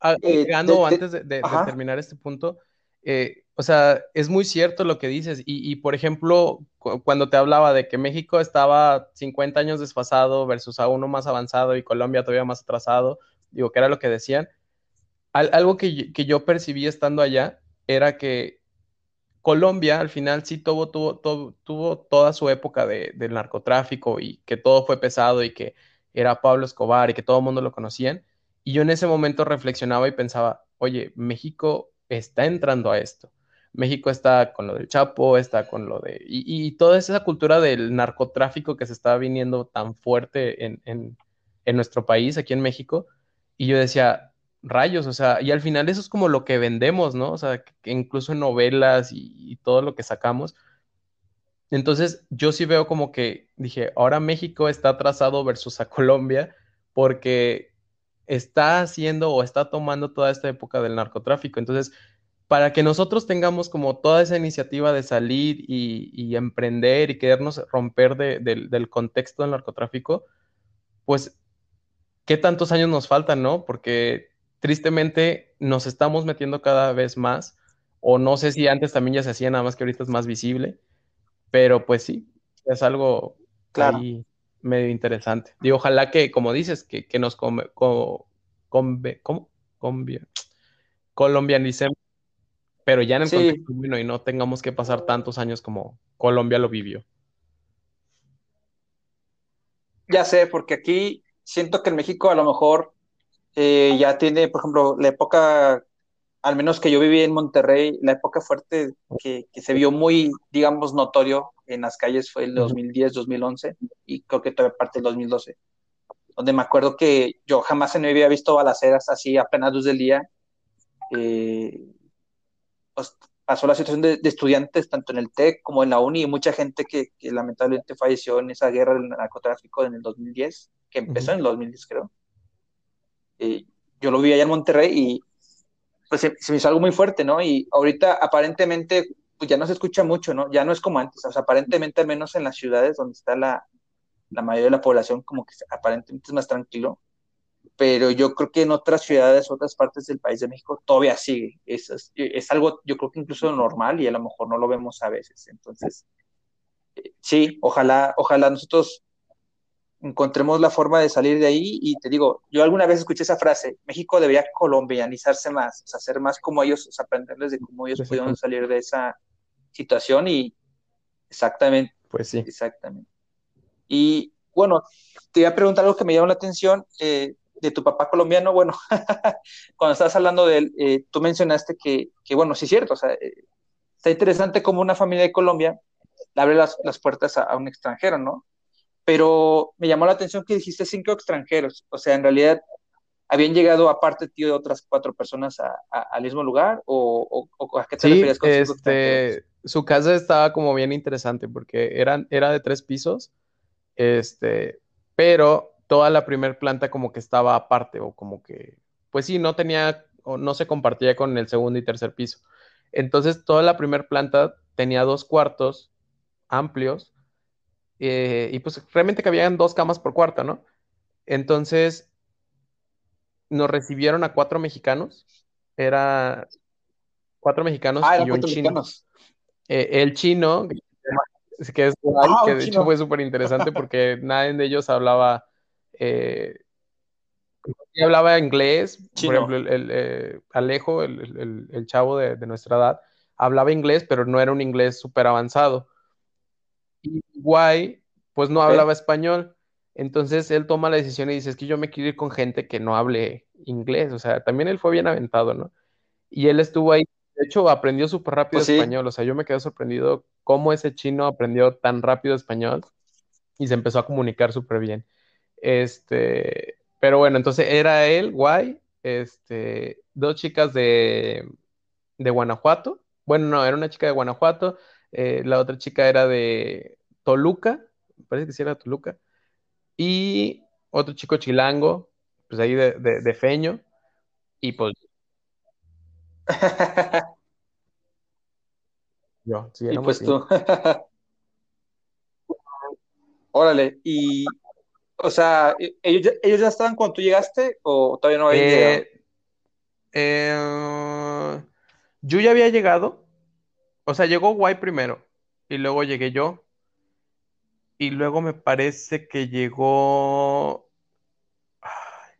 agregando antes de, terminar este punto, eh, o sea, es muy cierto lo que dices. Y, por ejemplo, cuando te hablaba de que México estaba 50 años desfasado versus a uno más avanzado y Colombia todavía más atrasado, digo, que era lo que decían, algo que, yo percibí estando allá era que Colombia al final sí tuvo, tuvo, tuvo, toda su época de, del narcotráfico y que todo fue pesado y que era Pablo Escobar y que todo el mundo lo conocían y yo en ese momento reflexionaba y pensaba, oye, México está entrando a esto. México está con lo del Chapo, está con lo de... Y, toda esa cultura del narcotráfico que se está viniendo tan fuerte en, en, nuestro país, aquí en México. Y yo decía, rayos, o sea, y al final eso es como lo que vendemos, ¿no? O sea, que incluso en novelas y, todo lo que sacamos. Entonces, yo sí veo como que dije, ahora México está atrasado versus a Colombia, porque está haciendo o está tomando toda esta época del narcotráfico. Entonces, para que nosotros tengamos como toda esa iniciativa de salir y, emprender y querernos romper del contexto del narcotráfico, pues, ¿qué tantos años nos faltan, no? Porque tristemente nos estamos metiendo cada vez más, o no sé si antes también ya se hacía, nada más que ahorita es más visible, pero pues sí, es algo claro medio interesante. Digo, ojalá que, como dices, que, que nos come, ¿cómo? colombianicemos, pero ya en el contexto y no tengamos que pasar tantos años como Colombia lo vivió. Ya sé, porque aquí siento que en México a lo mejor eh, ya tiene, por ejemplo, la época al menos que yo viví en Monterrey, la época fuerte que, se vio muy, digamos, notorio en las calles fue el 2010, 2011 y creo que todavía parte del 2012, donde me acuerdo que yo jamás en mi vida había visto balaceras así apenas luz del día. Eh, pues, pasó la situación de, estudiantes tanto en el TEC como en la UNI y mucha gente que, lamentablemente falleció en esa guerra del narcotráfico en el 2010, que empezó en el 2010 creo. Eh, yo lo vi allá en Monterrey y pues se, me hizo algo muy fuerte, ¿no? Y ahorita aparentemente pues ya no se escucha mucho, ¿no? Ya no es como antes, o sea, aparentemente al menos en las ciudades donde está la, la mayoría de la población como que aparentemente es más tranquilo, pero yo creo que en otras ciudades, otras partes del país de México todavía sigue. Es, es, es, algo, yo creo que incluso normal y a lo mejor no lo vemos a veces. Entonces, eh, sí, ojalá, ojalá nosotros encontremos la forma de salir de ahí y te digo, yo alguna vez escuché esa frase, México debería colombianizarse más, o sea, ser más como ellos, o sea, aprenderles de cómo ellos pudieron salir de esa situación y exactamente. Pues sí. Exactamente. Y bueno, te iba a preguntar algo que me llamó la atención, eh, de tu papá colombiano, bueno, [LAUGHS] cuando estás hablando de él, eh, tú mencionaste que, que, bueno, sí es cierto, o sea, eh, está interesante como una familia de Colombia abre las, las puertas a, a, un extranjero, ¿no? Pero me llamó la atención que dijiste cinco extranjeros, o sea, en realidad habían llegado aparte tío de otras cuatro personas a, a, al mismo lugar o, o, a qué te sí, refieres con cinco este, Su casa estaba como bien interesante porque eran, era de tres pisos, este, pero toda la primera planta como que estaba aparte o como que, pues sí, no tenía o no se compartía con el segundo y tercer piso. Entonces toda la primera planta tenía dos cuartos amplios eh, y pues realmente cabían dos camas por cuarto, ¿no? Entonces nos recibieron a cuatro mexicanos, era cuatro mexicanos ah, y un chino. Eh, el chino, que es ah, que de chino. hecho fue súper interesante porque nadie de ellos hablaba eh, hablaba inglés, Chino. por ejemplo, el, el Alejo, el, el chavo de, de, nuestra edad, hablaba inglés, pero no era un inglés súper avanzado. Y Guay, pues no okay. hablaba español. Entonces él toma la decisión y dice, es que yo me quiero ir con gente que no hable inglés. O sea, también él fue bien aventado, ¿no? Y él estuvo ahí. De hecho, aprendió súper rápido pues español. Sí. O sea, yo me quedé sorprendido cómo ese chino aprendió tan rápido español y se empezó a comunicar súper bien. Este, pero bueno, entonces era él, guay, este, dos chicas de, de Guanajuato. Bueno, no, era una chica de Guanajuato, eh, la otra chica era de Toluca, parece que sí era Toluca, y otro chico chilango, pues ahí de, de, de Feño, y pues... [LAUGHS] Yo, sí, y pues tú. [LAUGHS] Órale, y o sea, ¿e-, ¿ellos ya, ¿ellos ya estaban cuando tú llegaste o todavía no habían eh, llegado? Eh, yo ya había llegado. O sea, llegó Guay primero y luego llegué yo. Y luego me parece que llegó. Ay.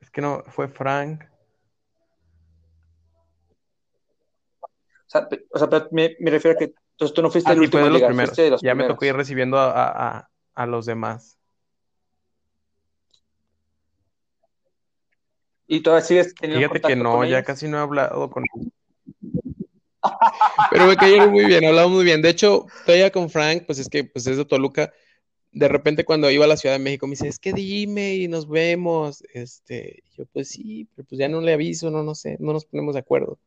Es que no, fue Frank. O sea, o sea pero me, me, refiero a que entonces tú no fuiste ah, el último fue de los llegar, primeros. de los ya primeros. me tocó ir recibiendo a, a, a los demás. ¿Y todavía sigues teniendo Fíjate que no, ya casi no he hablado con Pero me cayeron muy bien, hablamos muy bien. De hecho, todavía con Frank, pues es que pues es de Toluca. De repente cuando iba a la Ciudad de México me dice, es que dime y nos vemos. Este, yo pues sí, pero pues ya no le aviso, no, no sé, no nos ponemos de acuerdo.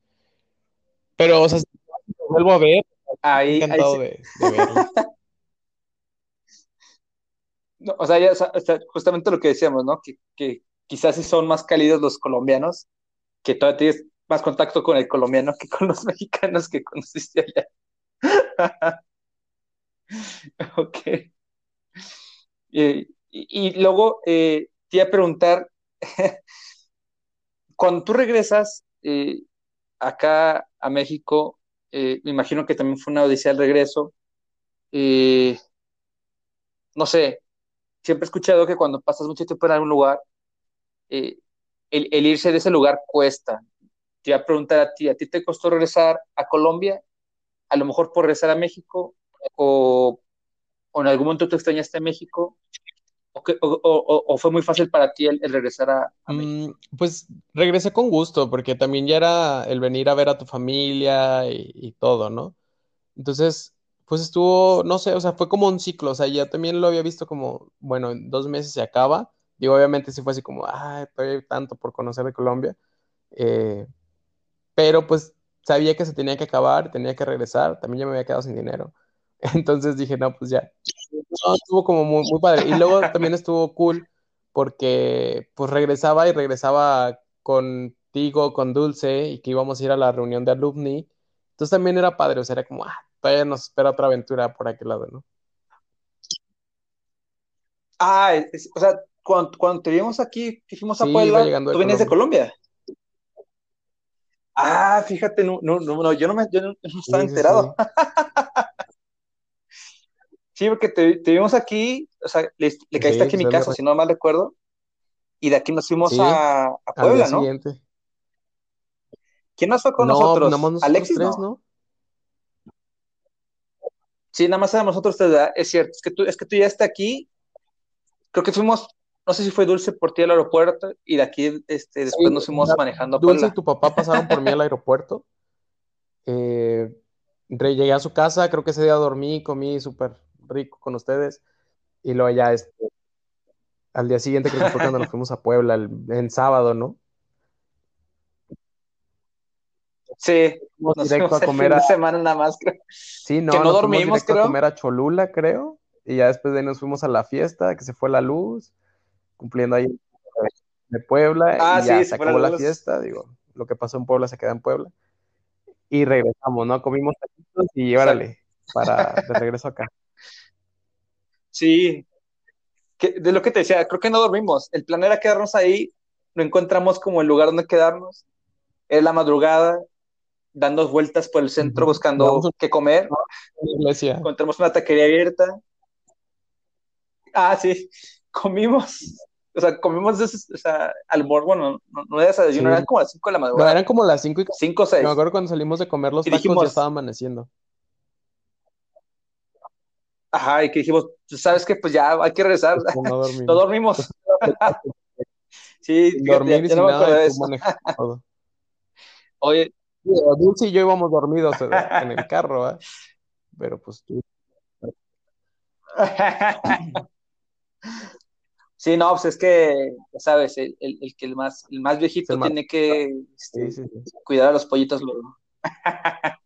Pero, o sea, si vuelvo a ver, ahí, encantado ahí de, de verlo. [LAUGHS] No, o sea, ya, o sea, justamente lo que decíamos, ¿no? Que, que quizás sí son más cálidos los colombianos, que todavía tienes más contacto con el colombiano que con los [LAUGHS] mexicanos que conociste allá. [LAUGHS] ok. Y, y, luego eh, te iba a preguntar, [LAUGHS] cuando tú regresas eh, acá a México, eh, me imagino que también fue una odisea el regreso. Eh, no sé, siempre he escuchado que cuando pasas mucho tiempo en algún lugar, eh, el, irse de ese lugar cuesta. Te preguntar a ti, ¿a ti te costó regresar a Colombia? A lo mejor por regresar a México, o, en algún momento tú extrañaste a México, o, fue muy fácil para ti el, regresar a. Mm, pues regresé con gusto, porque también ya era el venir a ver a tu familia y, todo, ¿no? Entonces, pues estuvo, no sé, o sea, fue como un ciclo, o sea, ya también lo había visto como, bueno, en dos meses se acaba, y obviamente sí fue así como, ay, todavía hay tanto por conocer de Colombia, eh, pero pues sabía que se tenía que acabar, tenía que regresar, también ya me había quedado sin dinero, [LAUGHS] entonces dije, no, pues ya, no, estuvo como muy, muy padre, y luego [LAUGHS] también estuvo cool, porque pues regresaba y regresaba contigo, con Dulce, y que íbamos a ir a la reunión de alumni, entonces también era padre, o sea, era como, ah, todavía nos espera otra aventura por aquel lado, ¿no? Ah, es, o sea, cuando, cuando te vimos aquí, que fuimos a sí, Puebla, tú vienes de Colombia. Ah, fíjate, no, no, no, yo no me, yo no, no estaba sí, enterado. Sí, [LAUGHS] sí, porque te, te, vimos aquí, o sea, le, le caíste aquí en mi casa, si no mal recuerdo, y de aquí nos fuimos a, a, Puebla, ¿no? Siguiente. ¿Quién más fue con no, nosotros? nosotros Alexis, tres, ¿no? Sí, nada más éramos nosotros tres, ¿verdad? Es cierto, es que tú, es que tú ya estás aquí, creo que fuimos no sé si fue Dulce por ti al aeropuerto y de aquí este, después nos fuimos manejando Dulce y tu papá pasaron por mí al aeropuerto. [LAUGHS] Eh, llegué a su casa, creo que ese día dormí, comí súper rico con ustedes y luego ya este, al día siguiente creo que fue cuando nos fuimos a Puebla, en sábado, ¿no? Sí, nos directo a comer a semana nada más, creo. Sí, no, que no nos dormimos, creo. creo. a comer a Cholula, creo, y ya después de ahí nos fuimos a la fiesta, que se fue la luz, cumpliendo ahí de Puebla, Ah, y ya sí, se acabó la fiesta, digo, lo que pasó en Puebla se queda en Puebla, y regresamos, ¿no? Comimos taquitos y órale, para de regreso acá. [LAUGHS] Sí, que, de lo que te decía, creo que no dormimos. El plan era quedarnos ahí, no encontramos como el lugar donde quedarnos. Era la madrugada, dando vueltas por el centro buscando Vamos qué comer. Iglesia. Encontramos una taquería abierta. Ah, sí, comimos. O sea, comimos des- o sea, almuerzo, bueno, no, no era desayuno, Sí. eran como las 5 de la No, madrugada. eran como las 5 y 5 o 6. me acuerdo cuando salimos de comer los Y tacos dijimos- ya estaba amaneciendo. Ajá, y que dijimos, "Pues, ¿sabes qué? Pues ya hay que regresar. Pues, no dormimos. [LAUGHS] No dormimos. [LAUGHS] sí, Dormir ya- y ya no me nada de eso. manejar [LAUGHS] todo. Oye, Dulce y yo íbamos dormidos en el carro, ¿verdad? Pero pues tú. Sí, no, pues es que, ya sabes, el, el- el que el más, el más viejito El más- tiene que este, Sí, sí, sí. cuidar a los pollitos luego. [LAUGHS]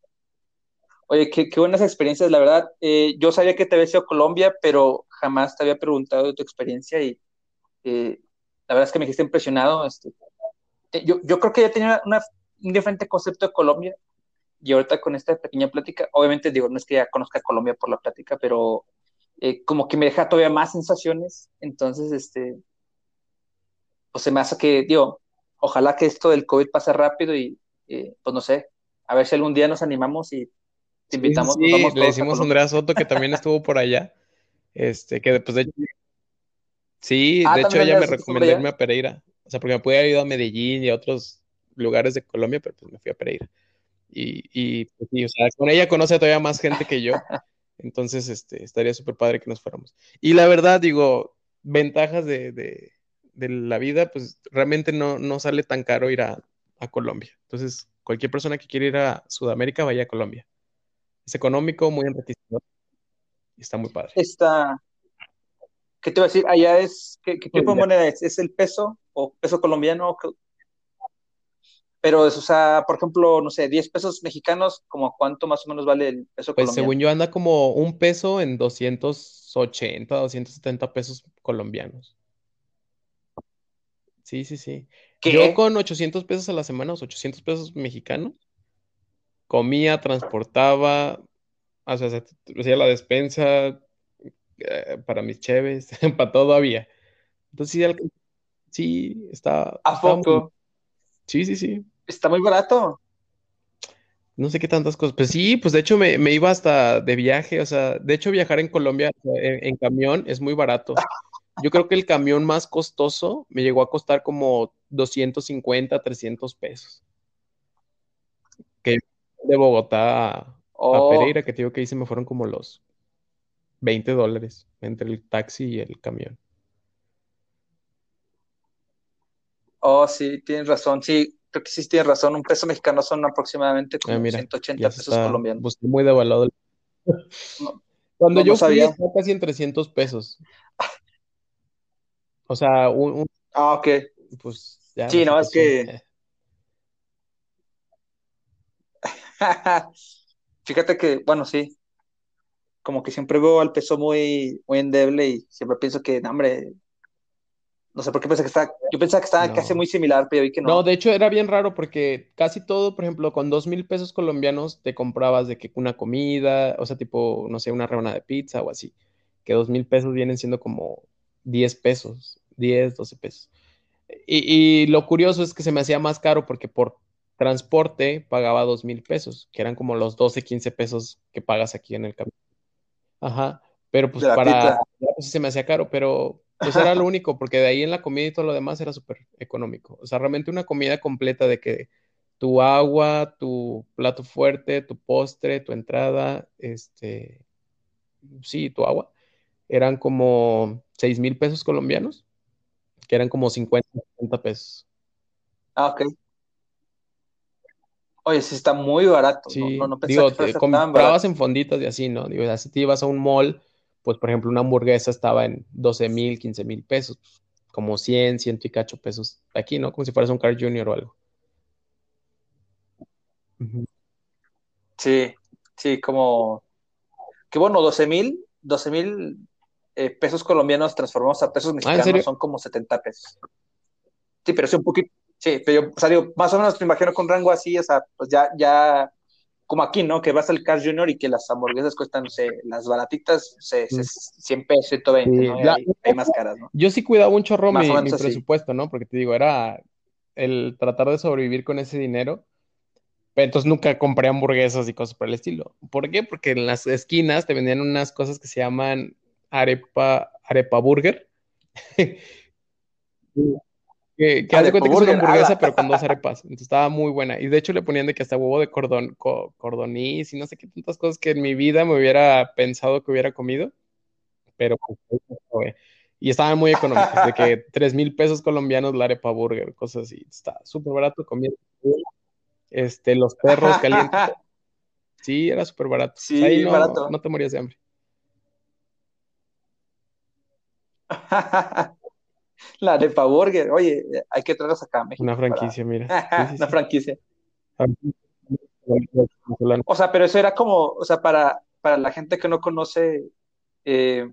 Oye, qué, qué buenas experiencias, la verdad. Eh, yo sabía que te había sido Colombia, pero jamás te había preguntado de tu experiencia y eh, la verdad es que me dijiste impresionado. Este, yo, yo creo que ya tenía una- un diferente concepto de Colombia y ahorita con esta pequeña plática, obviamente digo, no es que ya conozca Colombia por la plática, pero eh, como que me deja todavía más sensaciones, entonces, este, pues se me hace que, digo, ojalá que esto del COVID pase rápido y, eh, pues no sé, a ver si algún día nos animamos y te invitamos, Sí, vamos le decimos a. Andrea Soto que también estuvo por allá. Este, que después de hecho. Sí, Ah, de hecho ella me recomendó irme a Pereira. O sea, porque me podía haber ido a Medellín y a otros lugares de Colombia, pero pues me fui a Pereira. Y, y pues, sí, o sea, con ella conoce todavía más gente que yo. [LAUGHS] Entonces, este, estaría súper padre que nos fuéramos. Y la verdad, digo, ventajas de, de, de la vida, pues realmente no, no sale tan caro ir a, a Colombia. Entonces, cualquier persona que quiera ir a Sudamérica, vaya a Colombia. Es económico, muy enriquecedor y está muy padre. Esta, ¿qué te iba a decir? Allá es, ¿qué, qué tipo de Colombiano. moneda es? ¿Es el peso o peso colombiano? ¿Qué- Pero, es, o sea, por ejemplo, no sé, 10 pesos mexicanos, ¿como cuánto más o menos vale el peso Pues colombiano? según yo anda como un peso en 280, 270 pesos colombianos. Sí, sí, sí. ¿Qué? Yo con 800 pesos a la semana, o 800 pesos mexicanos, comía, transportaba, o sea, se- hacía la despensa eh, para mis cheves, [LAUGHS] para todo había. Entonces sí, sí, está, ¿A poco? Sí, sí, sí. Está muy barato. No sé qué tantas cosas. Pues sí, pues de hecho me, me iba hasta de viaje, o sea, de hecho viajar en Colombia en, en camión es muy barato. [LAUGHS] Yo creo que el camión más costoso me llegó a costar como 250, 300 pesos. Que de Bogotá a, a Oh, Pereira, que te digo que se me fueron como los 20 dólares entre el taxi y el camión. Oh, sí, tienes razón. Sí, creo que sí tienes razón. Un peso mexicano son aproximadamente Ah, como mira, 180 ya se pesos está, colombianos. pues, muy devaluado. No, Cuando no, yo no fui estaba casi en 300 pesos. [LAUGHS] O sea, un, un- Ah, ok. pues ya Sí, no, es que [LAUGHS] fíjate que, bueno, sí, como que siempre veo al peso muy, muy endeble y siempre pienso que, no, hombre, no sé por qué pensé que está, yo pensaba que estaba casi muy similar, pero vi que No, no. de hecho era bien raro porque casi todo, por ejemplo, con dos mil pesos colombianos te comprabas de que una comida, o sea, tipo, no sé, una rebanada de pizza o así, que dos mil pesos vienen siendo como 10 pesos, 10, 12 pesos. Y, y lo curioso es que se me hacía más caro porque por transporte pagaba dos mil pesos, que eran como los 12, 15 pesos que pagas aquí en el camión. Ajá, pero pues para, pues se me hacía caro, pero pues era lo único, porque de ahí en la comida y todo lo demás era súper económico. O sea, realmente una comida completa de que tu agua, tu plato fuerte, tu postre, tu entrada, este, sí, tu agua, eran como seis mil pesos colombianos que eran como 50, 60 pesos. Ah, ok. Oye, sí está muy barato. Sí, no, no, no digo, que te tan comprabas en fonditas y así, ¿no? Digo, si te ibas a un mall, pues por ejemplo, una hamburguesa estaba en 12 mil, 15 mil pesos, pues, como 100, ciento y cacho pesos aquí, ¿no? Como si fueras un Car Junior o algo. Ujú. Sí, sí, como que bueno, 12 mil, 12 mil eh, pesos colombianos transformados a pesos Ah, ¿en mexicanos serio? son como 70 pesos. Sí, pero sí un poquito, sí, pero yo, o sea, digo, más o menos me imagino con rango así, o sea, pues ya, ya, como aquí, ¿no? Que vas al Carl Junior y que las hamburguesas cuestan, no sé, las baratitas, no sé, Mm. 100 pesos, 120, Sí, ¿no? Y la- hay, hay más caras, ¿no? yo sí cuidaba un chorro Más mi, mi presupuesto, ¿no? Porque te digo, era el tratar de sobrevivir con ese dinero, pero entonces nunca compré hamburguesas y cosas por el estilo. ¿Por qué? Porque en las esquinas te vendían unas cosas que se llaman arepa, arepa burger. Que, que de Arepa cuenta que es una hamburguesa, ala. pero con dos arepas. Entonces estaba muy buena. Y de hecho le ponían de que hasta huevo de cordón, co- cordoniz y no sé qué tantas cosas que en mi vida me hubiera pensado que hubiera comido. Pero pues. Y estaban muy económicas, de que [LAUGHS] tres mil pesos colombianos la arepa burger, cosas así. Está súper barato, comida. Este, los perros [LAUGHS] calientes. Sí, era súper barato. Sea, Sí, ahí no, barato. no te morías de hambre. [LAUGHS] [LAUGHS] La arepa burger, oye, hay que traerlas acá a México Una para franquicia, mira. [LAUGHS] Sí, sí, una franquicia. A ver, venezolano. O sea, pero eso era como, o sea, para, para la gente que no conoce, eh,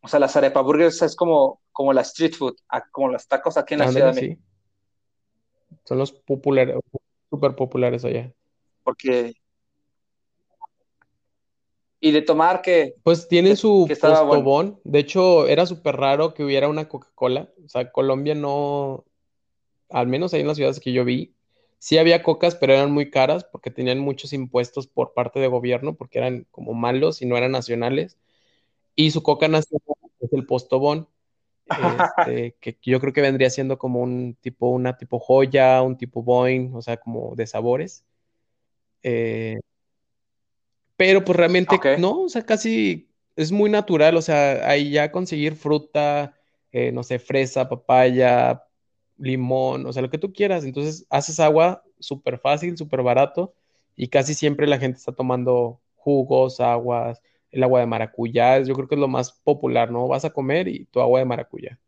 o sea, las arepa burgers es como, como la street food, como los tacos aquí en la Ciudad de México, sí. Son los populares, súper populares allá. porque, y de tomar que, Pues tienen su estaba bueno. postobón. De hecho, era súper raro que hubiera una Coca-Cola. O sea, Colombia no, al menos ahí en las ciudades que yo vi, sí había cocas, pero eran muy caras porque tenían muchos impuestos por parte de gobierno, porque eran como malos y no eran nacionales. Y su coca nacional es el postobón, [LAUGHS] este, que yo creo que vendría siendo como un tipo, una tipo joya, un tipo Boing, o sea, como de sabores. Eh, pero pues realmente no, o sea, casi es muy natural, o sea, ahí ya conseguir fruta, eh, no sé, fresa, papaya, limón, o sea, lo que tú quieras. Entonces haces agua súper fácil, súper barato y casi siempre la gente está tomando jugos, aguas, el agua de maracuyá, yo creo que es lo más popular, ¿no? Vas a comer y tu agua de maracuyá.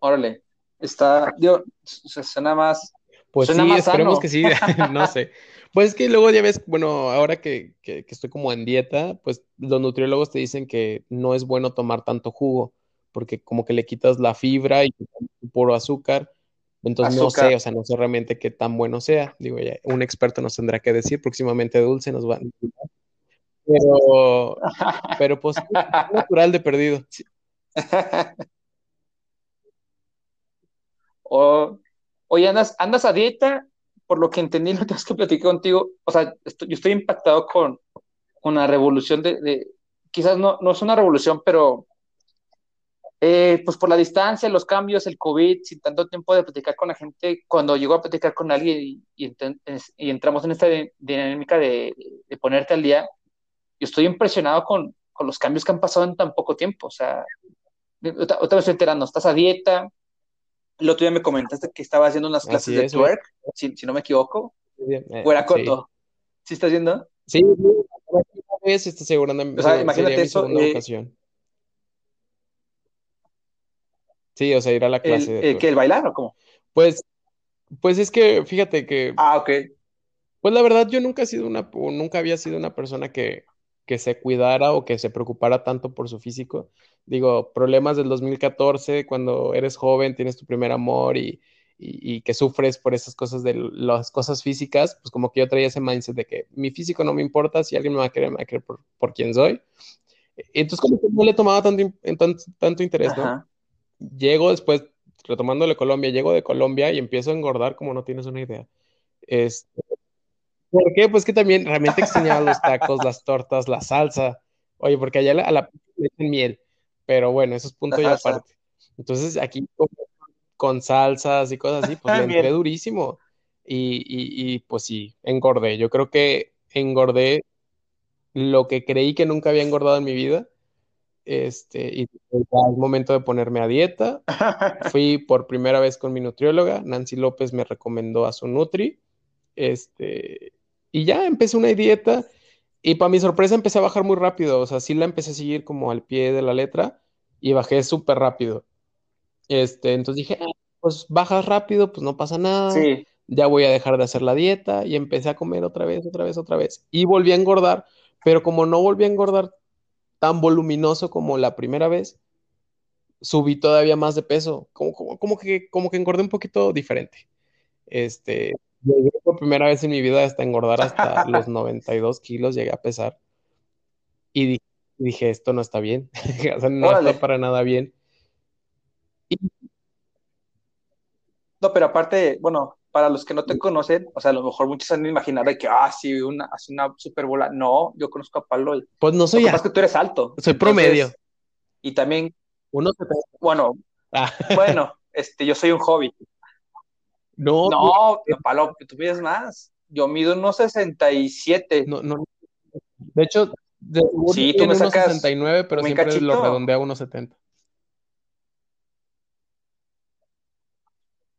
órale, está, digo, se suena más, Pues suena sí, más esperemos que sí, [LAUGHS] no sé. Pues es que luego ya ves, bueno, ahora que, que- que estoy como en dieta, pues los nutriólogos te dicen que no es bueno tomar tanto jugo, porque como que le quitas la fibra y puro azúcar. Entonces no sé, o sea, no sé realmente qué tan bueno sea. Digo, ya, un experto nos tendrá que decir, próximamente Dulce nos va a... Pero, pero pues natural de perdido. [LAUGHS] O, oye, andas, andas a dieta, por lo que entendí, [LAUGHS] lo que es que platiqué contigo, o sea, estoy- yo estoy impactado con, con la revolución de, de- quizás no, no es una revolución, pero eh, pues por la distancia, los cambios, el COVID, sin tanto tiempo de platicar con la gente, cuando llego a platicar con alguien y, y y entramos en esta di- dinámica de, de ponerte al día, yo estoy impresionado con, con los cambios que han pasado en tan poco tiempo, o sea, ahorita ahorita me estoy enterando, estás a dieta, el otro día me comentaste que estabas haciendo unas clases de es, twerk, si, si no me equivoco. Eh, Fuera sí. coto. ¿Sí estás viendo? Sí, vez, este, seguramente O sea, imagínate eso, eh. Sí, o sea, ir a la clase el, de el, que el bailar o cómo. Pues, pues es que, fíjate que, Ah, ok. pues la verdad, yo nunca he sido una, o nunca había sido una persona que, que se cuidara o que se preocupara tanto por su físico. Digo, problemas del 2014, cuando eres joven, tienes tu primer amor y, y, y que sufres por esas cosas de las cosas físicas, pues como que yo traía ese mindset de que mi físico no me importa, si alguien me va a querer, me va a querer por, por quien soy. Entonces como que no le tomaba tanto, in- en tan- tanto interés, ¿no? Ajá. Llego después, retomándole Colombia, llego de Colombia y empiezo a engordar como no tienes una idea. Este, ¿por qué? Pues que también realmente extrañaba los tacos, las tortas, la salsa. Oye, porque allá a la le echan miel, pero bueno, eso es punto y aparte. Entonces aquí con, con salsas y cosas así, pues [LAUGHS] le entré durísimo y, y, y pues sí, engordé. Yo creo que engordé lo que creí que nunca había engordado en mi vida este, y es momento de ponerme a dieta. [LAUGHS] Fui por primera vez con mi nutrióloga, Nancy López me recomendó a su Nutri, este, y ya empecé una dieta, y para mi sorpresa empecé a bajar muy rápido, o sea, sí la empecé a seguir como al pie de la letra, y bajé súper rápido. Este, entonces dije, ah, pues bajas rápido, pues no pasa nada. Sí. Ya voy a dejar de hacer la dieta y empecé a comer otra vez, otra vez, otra vez. Y volví a engordar, pero como no volví a engordar tan voluminoso como la primera vez, subí todavía más de peso, como, como, que, como que engordé un poquito diferente. Este, llegué por primera vez en mi vida hasta engordar hasta los [LAUGHS] 92 kilos, llegué a pesar. Y dije, esto no está bien, [LAUGHS] o sea, no está para nada bien. No, pero aparte, bueno, para los que no te conocen, o sea, a lo mejor muchos han imaginado que, ah, sí, una, hace una super bola. No, yo conozco a Pablo. pues no soy. Lo que que tú eres alto. Soy promedio. Y también. Uno Bueno, ah. [LAUGHS] bueno, este, yo soy un hobby. No, no, Pablo, tú pides más. Yo mido unos 67. No, no. De hecho, de sí, tú me sacas 69, pero siempre lo redondea a unos 70.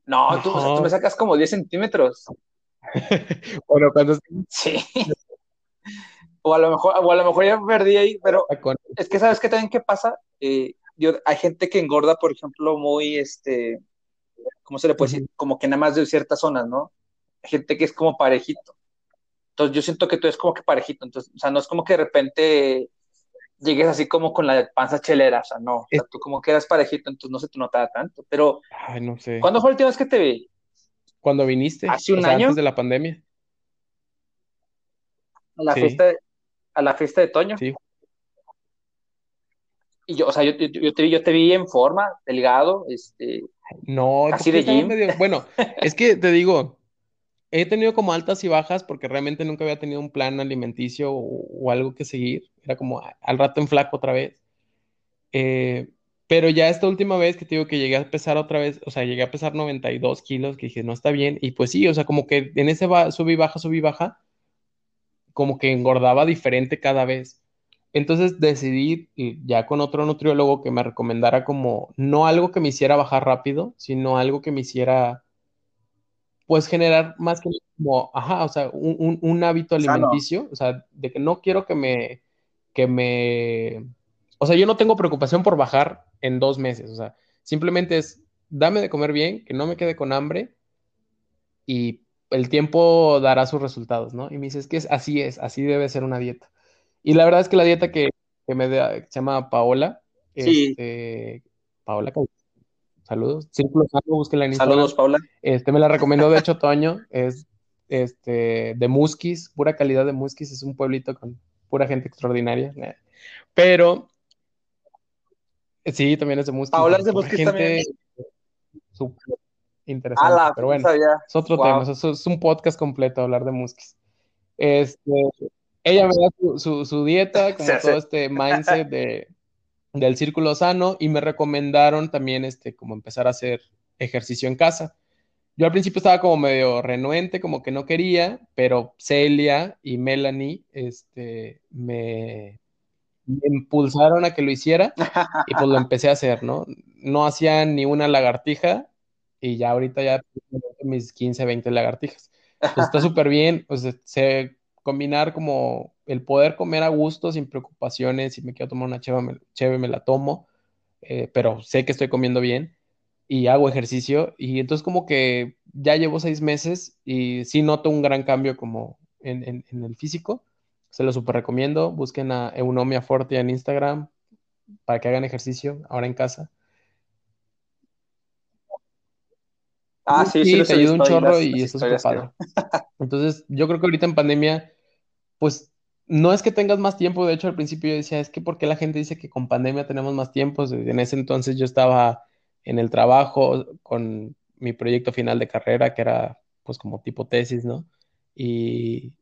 No, Tú, tú, me sacas como 10 centímetros. [LAUGHS] bueno, cuando... Sí. O a lo mejor, o a lo mejor ya perdí ahí, pero es que sabes que también qué pasa, eh, hay gente que engorda, por ejemplo, muy, este, ¿cómo se le puede decir? Como que nada más de ciertas zonas, ¿no? Gente que es como parejito. Entonces yo siento que tú eres como que parejito, entonces, o sea, no es como que de repente llegues así como con la panza chelera, o sea, no, o sea, tú como que eras parejito, entonces no se te notaba tanto, pero... Ay, no sé. ¿Cuándo fue la última vez que te vi? Cuando viniste. ¿Hace un año? Antes de la pandemia. A la fiesta de, a la fiesta de Toño. Sí. Y yo, o sea, yo, yo, te, vi, yo te vi en forma, delgado, este... No, así de gym. Bueno, [LAUGHS] es que te digo, he tenido como altas y bajas porque realmente nunca había tenido un plan alimenticio o, algo que seguir. Era como al rato en flaco otra vez. Eh, pero ya esta última vez que te digo que llegué a pesar otra vez, o sea, llegué a pesar 92 kilos, que dije, no está bien. Y pues sí, o sea, como que en ese va, subí baja, subí baja, como que engordaba diferente cada vez. Entonces decidí ya con otro nutriólogo que me recomendara como no algo que me hiciera bajar rápido, sino algo que me hiciera pues generar más que como, ajá, o sea, un, hábito alimenticio, o sea, de que no quiero que me, que me, o sea, yo no tengo preocupación por bajar en dos meses, o sea, simplemente es, dame de comer bien, que no me quede con hambre y el tiempo dará sus resultados, ¿no? Y me dices que es, así es, así debe ser una dieta. Y la verdad es que la dieta que, me da, se llama Paola, sí. este, Paola Saludos. Círculo Sano, búsquenla en Instagram. Saludos, Paula. Este, me la recomendó, de hecho, [LAUGHS] Toño. Es este, de Musquis, pura calidad de Musquis. Es un pueblito con pura gente extraordinaria. Pero, sí, también es de Musquis. Paula es de Musquis también. Súper interesante. pero bueno, es otro tema. Es, un podcast completo hablar de Musquis. Este, ella me da su, su, dieta, [LAUGHS] como todo este mindset de del círculo sano y me recomendaron también este, como empezar a hacer ejercicio en casa. Yo al principio estaba como medio renuente, como que no quería, pero Celia y Melanie este, me, impulsaron a que lo hiciera y pues lo [LAUGHS] empecé a hacer, ¿no? No hacía ni una lagartija y ya ahorita ya mis 15, 20 lagartijas. Pues está [LAUGHS] súper bien, pues se combinar como el poder comer a gusto, sin preocupaciones, si me quiero tomar una cheve, me, me la tomo, eh, pero sé que estoy comiendo bien y hago ejercicio y entonces como que ya llevo seis meses y sí noto un gran cambio como en, el físico, se lo super recomiendo, busquen a Eunomia Forte en Instagram para que hagan ejercicio ahora en casa. Ah, sí, sí, te ayuda un chorro y eso es padre. [LAUGHS] Entonces, yo creo que ahorita en pandemia pues no es que tengas más tiempo, de hecho al principio yo decía, es que ¿por qué la gente dice que con pandemia tenemos más tiempo? En ese entonces yo estaba en el trabajo con mi proyecto final de carrera, que era pues como tipo tesis, ¿no? Y,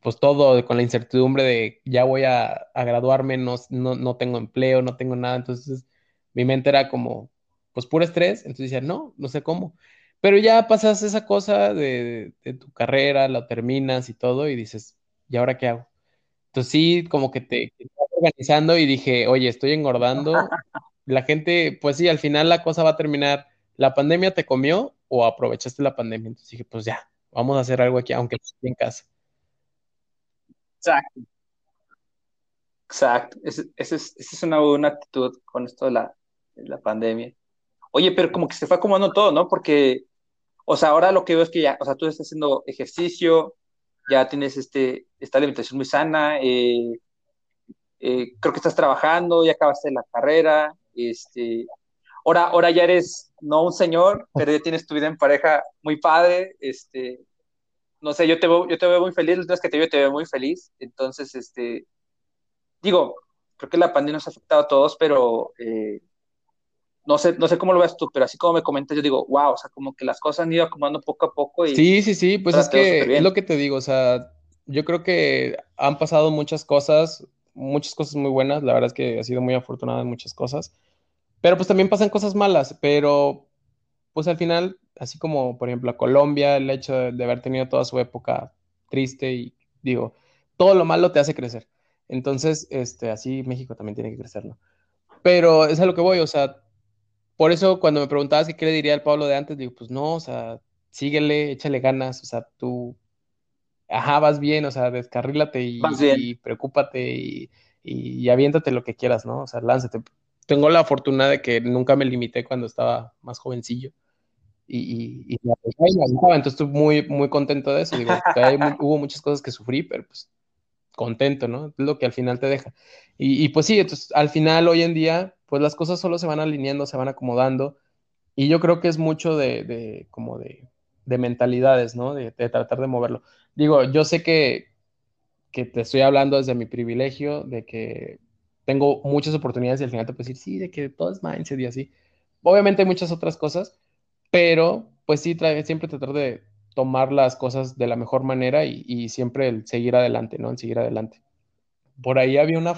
pues todo con la incertidumbre de ya voy a, graduarme, no, no, tengo empleo, no tengo nada, entonces mi mente era como, pues puro estrés, entonces decía, no, no sé cómo. Pero ya pasas esa cosa de, tu carrera, la terminas y todo, y dices, ¿y ahora qué hago? Entonces sí, como que te, organizando y dije, oye, estoy engordando. La gente, pues sí, al final la cosa va a terminar, ¿la pandemia te comió o aprovechaste la pandemia? Entonces dije, pues ya, vamos a hacer algo aquí, aunque esté en casa. Exacto. Exacto. Esa es, una buena actitud con esto de la, de la pandemia. Oye, pero como que se fue acomodando todo, ¿no? Porque, o sea, ahora lo que veo es que ya, o sea, tú estás haciendo ejercicio, ya tienes este, esta alimentación muy sana, eh, eh, creo que estás trabajando, ya acabaste la carrera, este, ahora, ahora ya eres no un señor, pero ya tienes tu vida en pareja muy padre, este, no sé, yo te veo, yo te veo muy feliz, los días que te veo te veo muy feliz, entonces, este, digo, creo que la pandemia nos ha afectado a todos, pero eh, no sé, no sé cómo lo ves tú, pero así como me comentas, yo digo, wow, o sea, como que las cosas han ido acomodando poco a poco. Y sí, sí, sí, pues es que es lo que te digo, o sea, yo creo que han pasado muchas cosas, muchas cosas muy buenas, la verdad es que ha sido muy afortunada en muchas cosas, pero pues también pasan cosas malas, pero pues al final, así como por ejemplo a Colombia, el hecho de, haber tenido toda su época triste y digo, todo lo malo te hace crecer. Entonces, este, así México también tiene que crecer, ¿no? Pero es a lo que voy, o sea, por eso cuando me preguntabas qué le diría al Pablo de antes, digo, pues no, o sea, síguele, échale ganas, o sea, tú, ajá, vas bien, o sea, descarrílate y, y preocúpate y, y, aviéntate lo que quieras, ¿no? O sea, lánzate. Tengo la fortuna de que nunca me limité cuando estaba más jovencillo y, y, y entonces estoy muy, muy contento de eso. Digo, hubo muchas cosas que sufrí, pero pues contento, ¿no? Es lo que al final te deja. Y, y, pues sí, entonces al final hoy en día, pues las cosas solo se van alineando, se van acomodando. Y yo creo que es mucho de, como de, de, mentalidades, ¿no? De, tratar de moverlo. Digo, yo sé que, que te estoy hablando desde mi privilegio, de que tengo muchas oportunidades y al final te puedo decir, sí, de que todo es mindset y así. Obviamente hay muchas otras cosas, pero pues sí, siempre tratar de tomar las cosas de la mejor manera y, siempre el seguir adelante, ¿no? El seguir adelante. Por ahí había una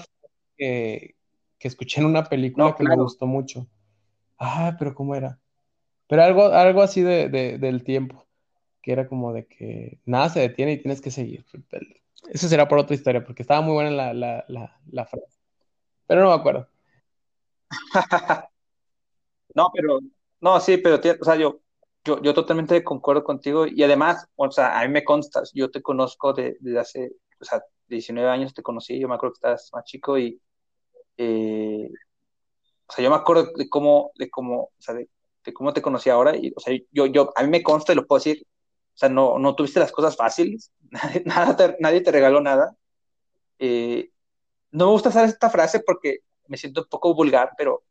que escuché en una película que me gustó mucho. Ah, pero ¿cómo era? Pero algo, algo así de, del tiempo, que era como de que nada se detiene y tienes que seguir. Eso será por otra historia, porque estaba muy buena la, la, la, la frase. Pero no me acuerdo. [LAUGHS] no, pero, no, sí, pero, o sea, yo, yo, yo totalmente concuerdo contigo y además, o sea, a mí me consta, yo te conozco desde de hace, o sea, 19 años te conocí, yo me acuerdo que estabas más chico y, eh, o sea, yo me acuerdo de cómo, de cómo, o sea, de, cómo te conocí ahora y, o sea, yo, yo, a mí me consta y lo puedo decir, o sea, no, no tuviste las cosas fáciles, [LAUGHS] nada te, nadie te regaló nada. Eh, no me gusta usar esta frase porque me siento un poco vulgar, pero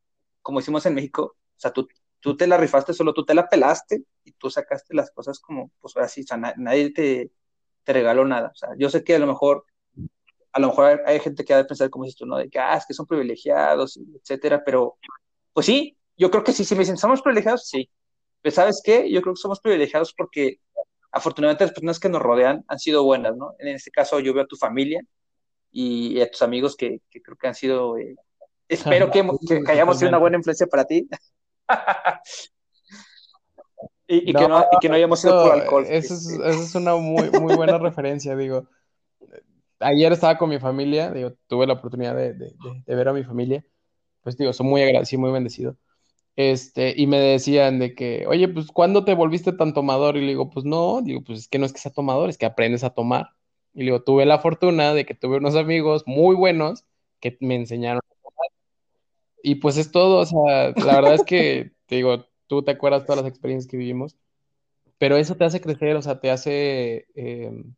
como decimos en México, o sea, tú, tú te la rifaste, solo tú te la pelaste y tú sacaste las cosas como, pues así, o sea, nadie te, te, regaló nada. O sea, yo sé que a lo mejor, a lo mejor hay, gente que ha de pensar como dices tú, ¿no? De que, ah, es que son privilegiados, etcétera, pero, pues sí, yo creo que sí, si me dicen, ¿somos privilegiados? Sí. Pero ¿sabes qué? Yo creo que somos privilegiados porque afortunadamente las personas que nos rodean han sido buenas, ¿no? En este caso yo veo a tu familia y, a tus amigos que, que, creo que han sido, eh, espero que, [LAUGHS] hayamos sido una buena influencia para ti. [LAUGHS] y, que no, y, que no, hayamos ido por alcohol. Esa es, es, una muy, muy buena referencia, digo. Ayer estaba con mi familia, digo, tuve la oportunidad de, de, de, ver a mi familia, pues digo, soy muy agradecido, muy bendecido. Este, y me decían de que, oye, pues, ¿cuándo te volviste tan tomador? Y le digo, pues no, digo, pues es que no es que sea tomador, es que aprendes a tomar. Y le digo, tuve la fortuna de que tuve unos amigos muy buenos que me enseñaron y pues es todo, o sea, la verdad es que, te [LAUGHS] digo, tú te acuerdas todas las experiencias que vivimos, pero eso te hace crecer, o sea, te hace, em,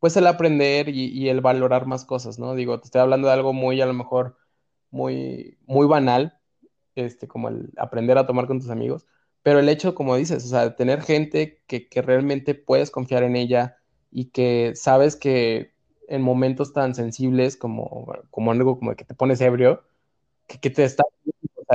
pues el aprender y, el valorar más cosas, ¿no? Digo, te estoy hablando de algo muy, a lo mejor, muy, muy banal, este, como el aprender a tomar con tus amigos, pero el hecho, como dices, o sea, de tener gente que, que realmente puedes confiar en ella y que sabes que en momentos tan sensibles como, como algo como que te pones ebrio, que, te está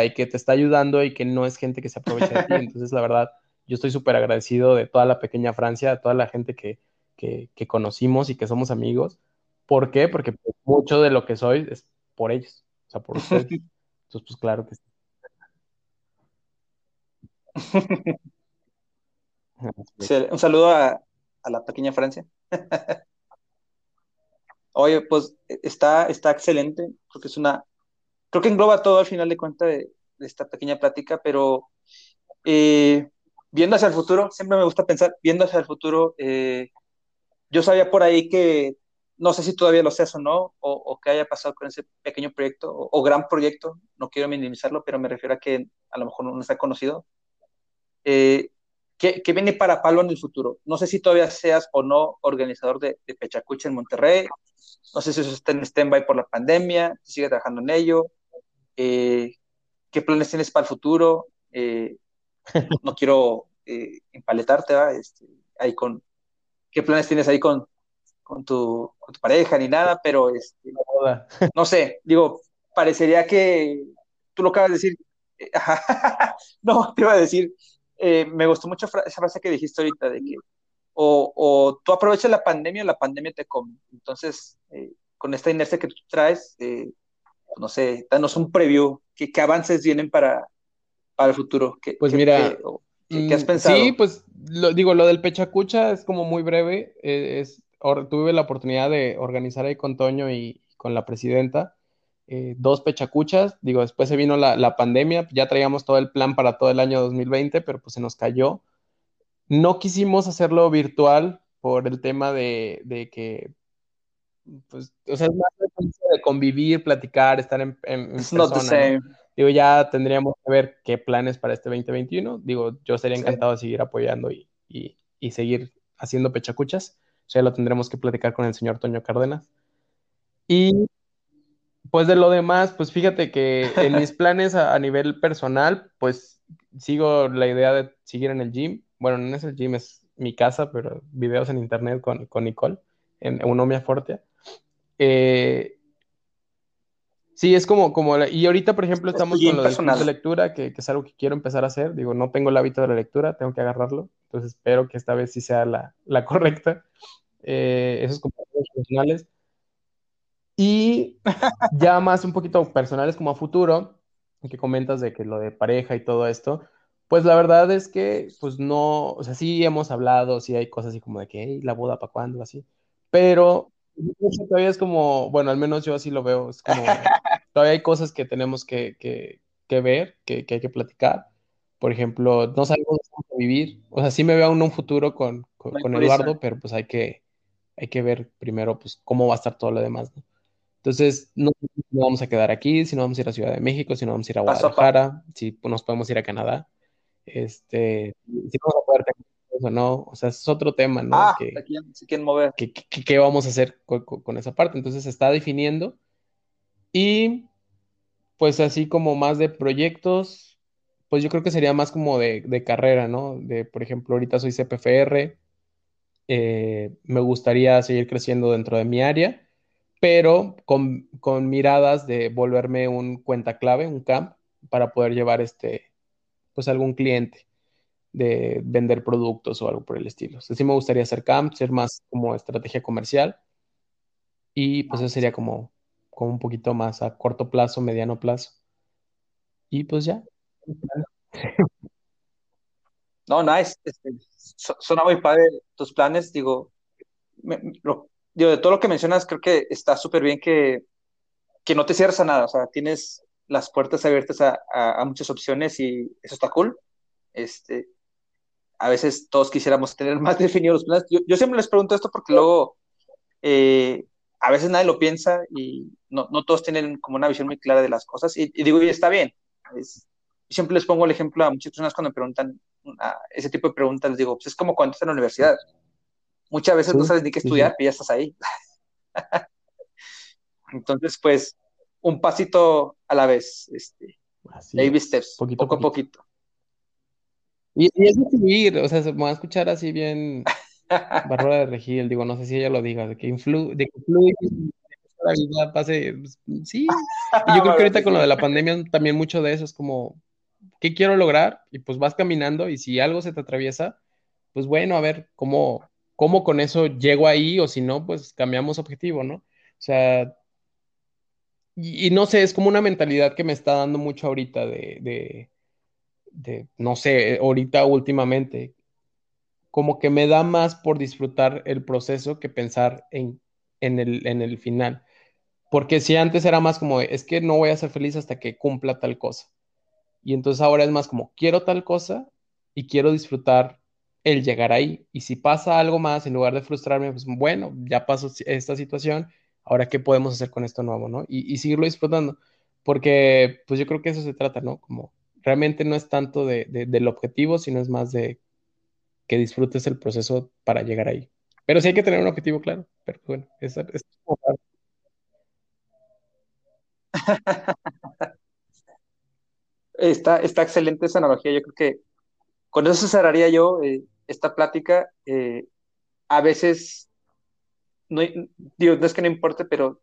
y que te está ayudando y que no es gente que se aprovecha de ti. [LAUGHS] Entonces, la verdad, yo estoy súper agradecido de toda la pequeña Francia, de toda la gente que, que, que, conocimos y que somos amigos. ¿Por qué? Porque pues, mucho de lo que soy es por ellos, o sea, por ustedes. [LAUGHS] Entonces, pues claro que sí. [LAUGHS] Un saludo a, a la pequeña Francia. [LAUGHS] Oye, pues está, está excelente, porque es una, creo que engloba todo al final de cuentas de, esta pequeña plática, pero eh, viendo hacia el futuro, siempre me gusta pensar, viendo hacia el futuro, eh, yo sabía por ahí que, no sé si todavía lo seas o no, o, o qué haya pasado con ese pequeño proyecto o, gran proyecto, no quiero minimizarlo, pero me refiero a que a lo mejor no está conocido. Eh, ¿qué, ¿qué, viene para Palo en el futuro? No sé si todavía seas o no organizador de, de Pechacucha en Monterrey, no sé si eso está en stand-by por la pandemia, si sigue trabajando en ello, eh, qué planes tienes para el futuro. Eh, no quiero eh, empaletarte, este, ahí con, qué planes tienes ahí con, con, tu, con tu pareja ni nada, pero este, [LAUGHS] no sé, digo, parecería que tú lo acabas de decir. [LAUGHS] no, te iba a decir, me gustó mucho esa frase que dijiste ahorita de que o, o tú aprovechas la pandemia o la pandemia te come. Entonces, con esta inercia que tú traes, no sé, danos un preview, ¿qué, qué avances vienen para, para el futuro? ¿Qué, pues mira, ¿qué, has pensado? Sí, pues lo, digo, lo del Pechacucha es como muy breve, eh, es, tuve la oportunidad de organizar ahí con Toño y con la presidenta. Eh, dos pechacuchas, digo, después se vino la, la, pandemia, ya traíamos todo el plan para todo el año 2020, pero pues se nos cayó. No quisimos hacerlo virtual por el tema de, de que pues, o sea, es más de convivir, platicar, estar en, en, persona, Digo, ya tendríamos que ver qué planes para este 2021. Digo, yo sería encantado de seguir apoyando y, y, y, seguir haciendo pechacuchas. O sea, lo tendremos que platicar con el señor Toño Cárdenas. Y pues de lo demás, pues fíjate que en mis [LAUGHS] planes a, a, nivel personal, pues sigo la idea de seguir en el gym. Bueno, no es el gym, es mi casa, pero videos en internet con, con Nicole, en Eunomia Fortia. Eh, sí, es como, como y ahorita, por ejemplo, estamos con lo de lectura, que, que, es algo que quiero empezar a hacer. Digo, no tengo el hábito de la lectura, tengo que agarrarlo. Entonces espero que esta vez sí sea la, la correcta. Eh, esos compromisos personales. Y [LAUGHS] ya más un poquito personales como a futuro, que comentas de que lo de pareja y todo esto, pues la verdad es que, pues no, o sea, sí hemos hablado, sí hay cosas así como de que, hey, la boda para cuándo, así, pero Todavía es como, bueno, al menos yo así lo veo, es como, [LAUGHS] todavía hay cosas que tenemos que, que, que ver, que, que, hay que platicar. Por ejemplo, no sabemos cómo vivir. O sea, sí me veo en un futuro con, con, con Eduardo, pero pues hay que, hay que ver primero pues cómo va a estar todo lo demás, ¿no? Entonces, no, no vamos a quedar aquí, si no vamos a ir a Ciudad de México, si no vamos a ir a Guadalajara, si nos podemos ir a Canadá. Este, si vamos a poder o no, o sea, es otro tema, ¿no? Ah, que, quién, mover. ¿Qué vamos a hacer con, esa parte? Entonces se está definiendo y pues así como más de proyectos, pues yo creo que sería más como de, carrera, ¿no? De, por ejemplo, ahorita soy CPFR, eh, me gustaría seguir creciendo dentro de mi área, pero con, con miradas de volverme un cuenta clave, un camp, para poder llevar este, pues algún cliente de vender productos o algo por el estilo. O sí me gustaría hacer camp, ser más como estrategia comercial y pues eso sería como, como un poquito más a corto plazo, mediano plazo. Y pues ya. [LAUGHS] No, nice. Este, suena muy padre tus planes. Digo, digo, de todo lo que mencionas, creo que está súper bien que, que no te cierres a nada. O sea, tienes las puertas abiertas a, a, muchas opciones y eso está cool. Este, a veces todos quisiéramos tener [LAUGHS] más definidos los planes. Yo, siempre les pregunto esto porque luego eh, a veces nadie lo piensa y no, no, todos tienen como una visión muy clara de las cosas. Y, digo, y está bien. Es, siempre les pongo el ejemplo a muchas personas cuando me preguntan ese tipo de preguntas, les digo, pues es como cuando estás en la universidad. Muchas veces no sabes ni qué estudiar, y ya estás ahí. [LAUGHS] Entonces, pues, un pasito a la vez, este, baby steps, poquito, poco a poquito. Y, es de o sea, se me va a escuchar así bien [LAUGHS] Barrola de Regil, digo, no sé si ella lo diga, de que influye, de que fluye, la vida pase, pues, sí. Y yo creo que ahorita con lo de la [LAUGHS] pandemia también mucho de eso es como, ¿qué quiero lograr? Y pues vas caminando y si algo se te atraviesa, pues bueno, a ver cómo, cómo con eso llego ahí o si no, pues cambiamos objetivo, ¿no? O sea, y, no sé, es como una mentalidad que me está dando mucho ahorita de de, no sé, ahorita últimamente, como que me da más por disfrutar el proceso que pensar en en el, en el final. Porque si antes era más como, es que no voy a ser feliz hasta que cumpla tal cosa. Y entonces ahora es más como, quiero tal cosa y quiero disfrutar el llegar ahí. Y si pasa algo más, en lugar de frustrarme, pues bueno, ya pasó esta situación, ahora qué podemos hacer con esto nuevo, ¿no? Y, y seguirlo disfrutando. Porque pues yo creo que eso se trata, ¿no? Como realmente no es tanto de, del objetivo, sino es más de que disfrutes el proceso para llegar ahí. Pero sí hay que tener un objetivo claro. Pero bueno, es, es [LAUGHS] está, está excelente esa analogía. Yo creo que con eso cerraría yo eh, esta plática. Eh, a veces, no, digo, no es que no importe, pero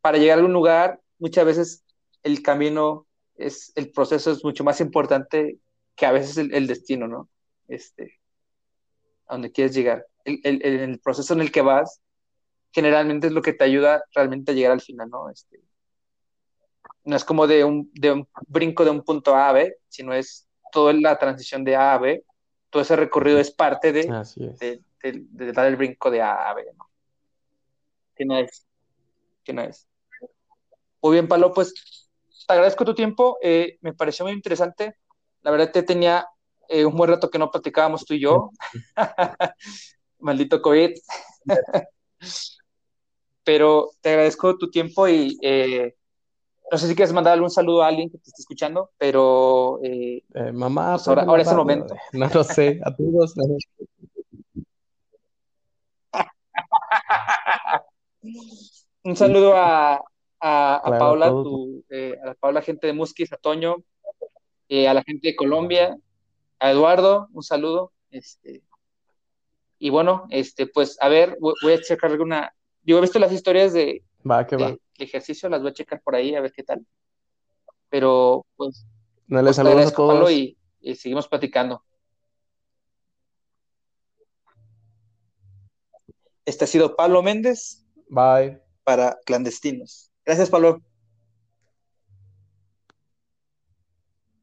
para llegar a un lugar, muchas veces el camino es, el proceso es mucho más importante que a veces el, destino, ¿no? Este, a donde quieres llegar. El, el, el, proceso en el que vas, generalmente es lo que te ayuda realmente a llegar al final, ¿no? Este, no es como de un, de un brinco de un punto A a B, sino es toda la transición de A a B, todo ese recorrido es parte de, de, dar el brinco de A a B, ¿no? ¿Qué no es? ¿Qué no es? Muy bien, Palo, pues te agradezco tu tiempo, eh, me pareció muy interesante. La verdad te tenía eh, un buen rato que no platicábamos tú y yo. [LAUGHS] Maldito COVID. [LAUGHS] Pero te agradezco tu tiempo y eh, no sé si quieres mandar algún saludo a alguien que te esté escuchando, pero... Mamá, pues ahora, ahora es el momento. No lo sé, a todos. [LAUGHS] Un saludo a, a, a Paula, tu, eh, a la Paula, gente de Musquis, a Toño, a la gente de Colombia, a Eduardo, un saludo. Este, y bueno, este, pues a ver, voy, voy a checar alguna. Yo he visto las historias de, Va, que va. ejercicio, las voy a checar por ahí a ver qué tal. Pero, pues. No les pues, saludos a todos. Y, y seguimos platicando. Este ha sido Pablo Méndez. Bye. Para Clandestinos. Gracias, Pablo.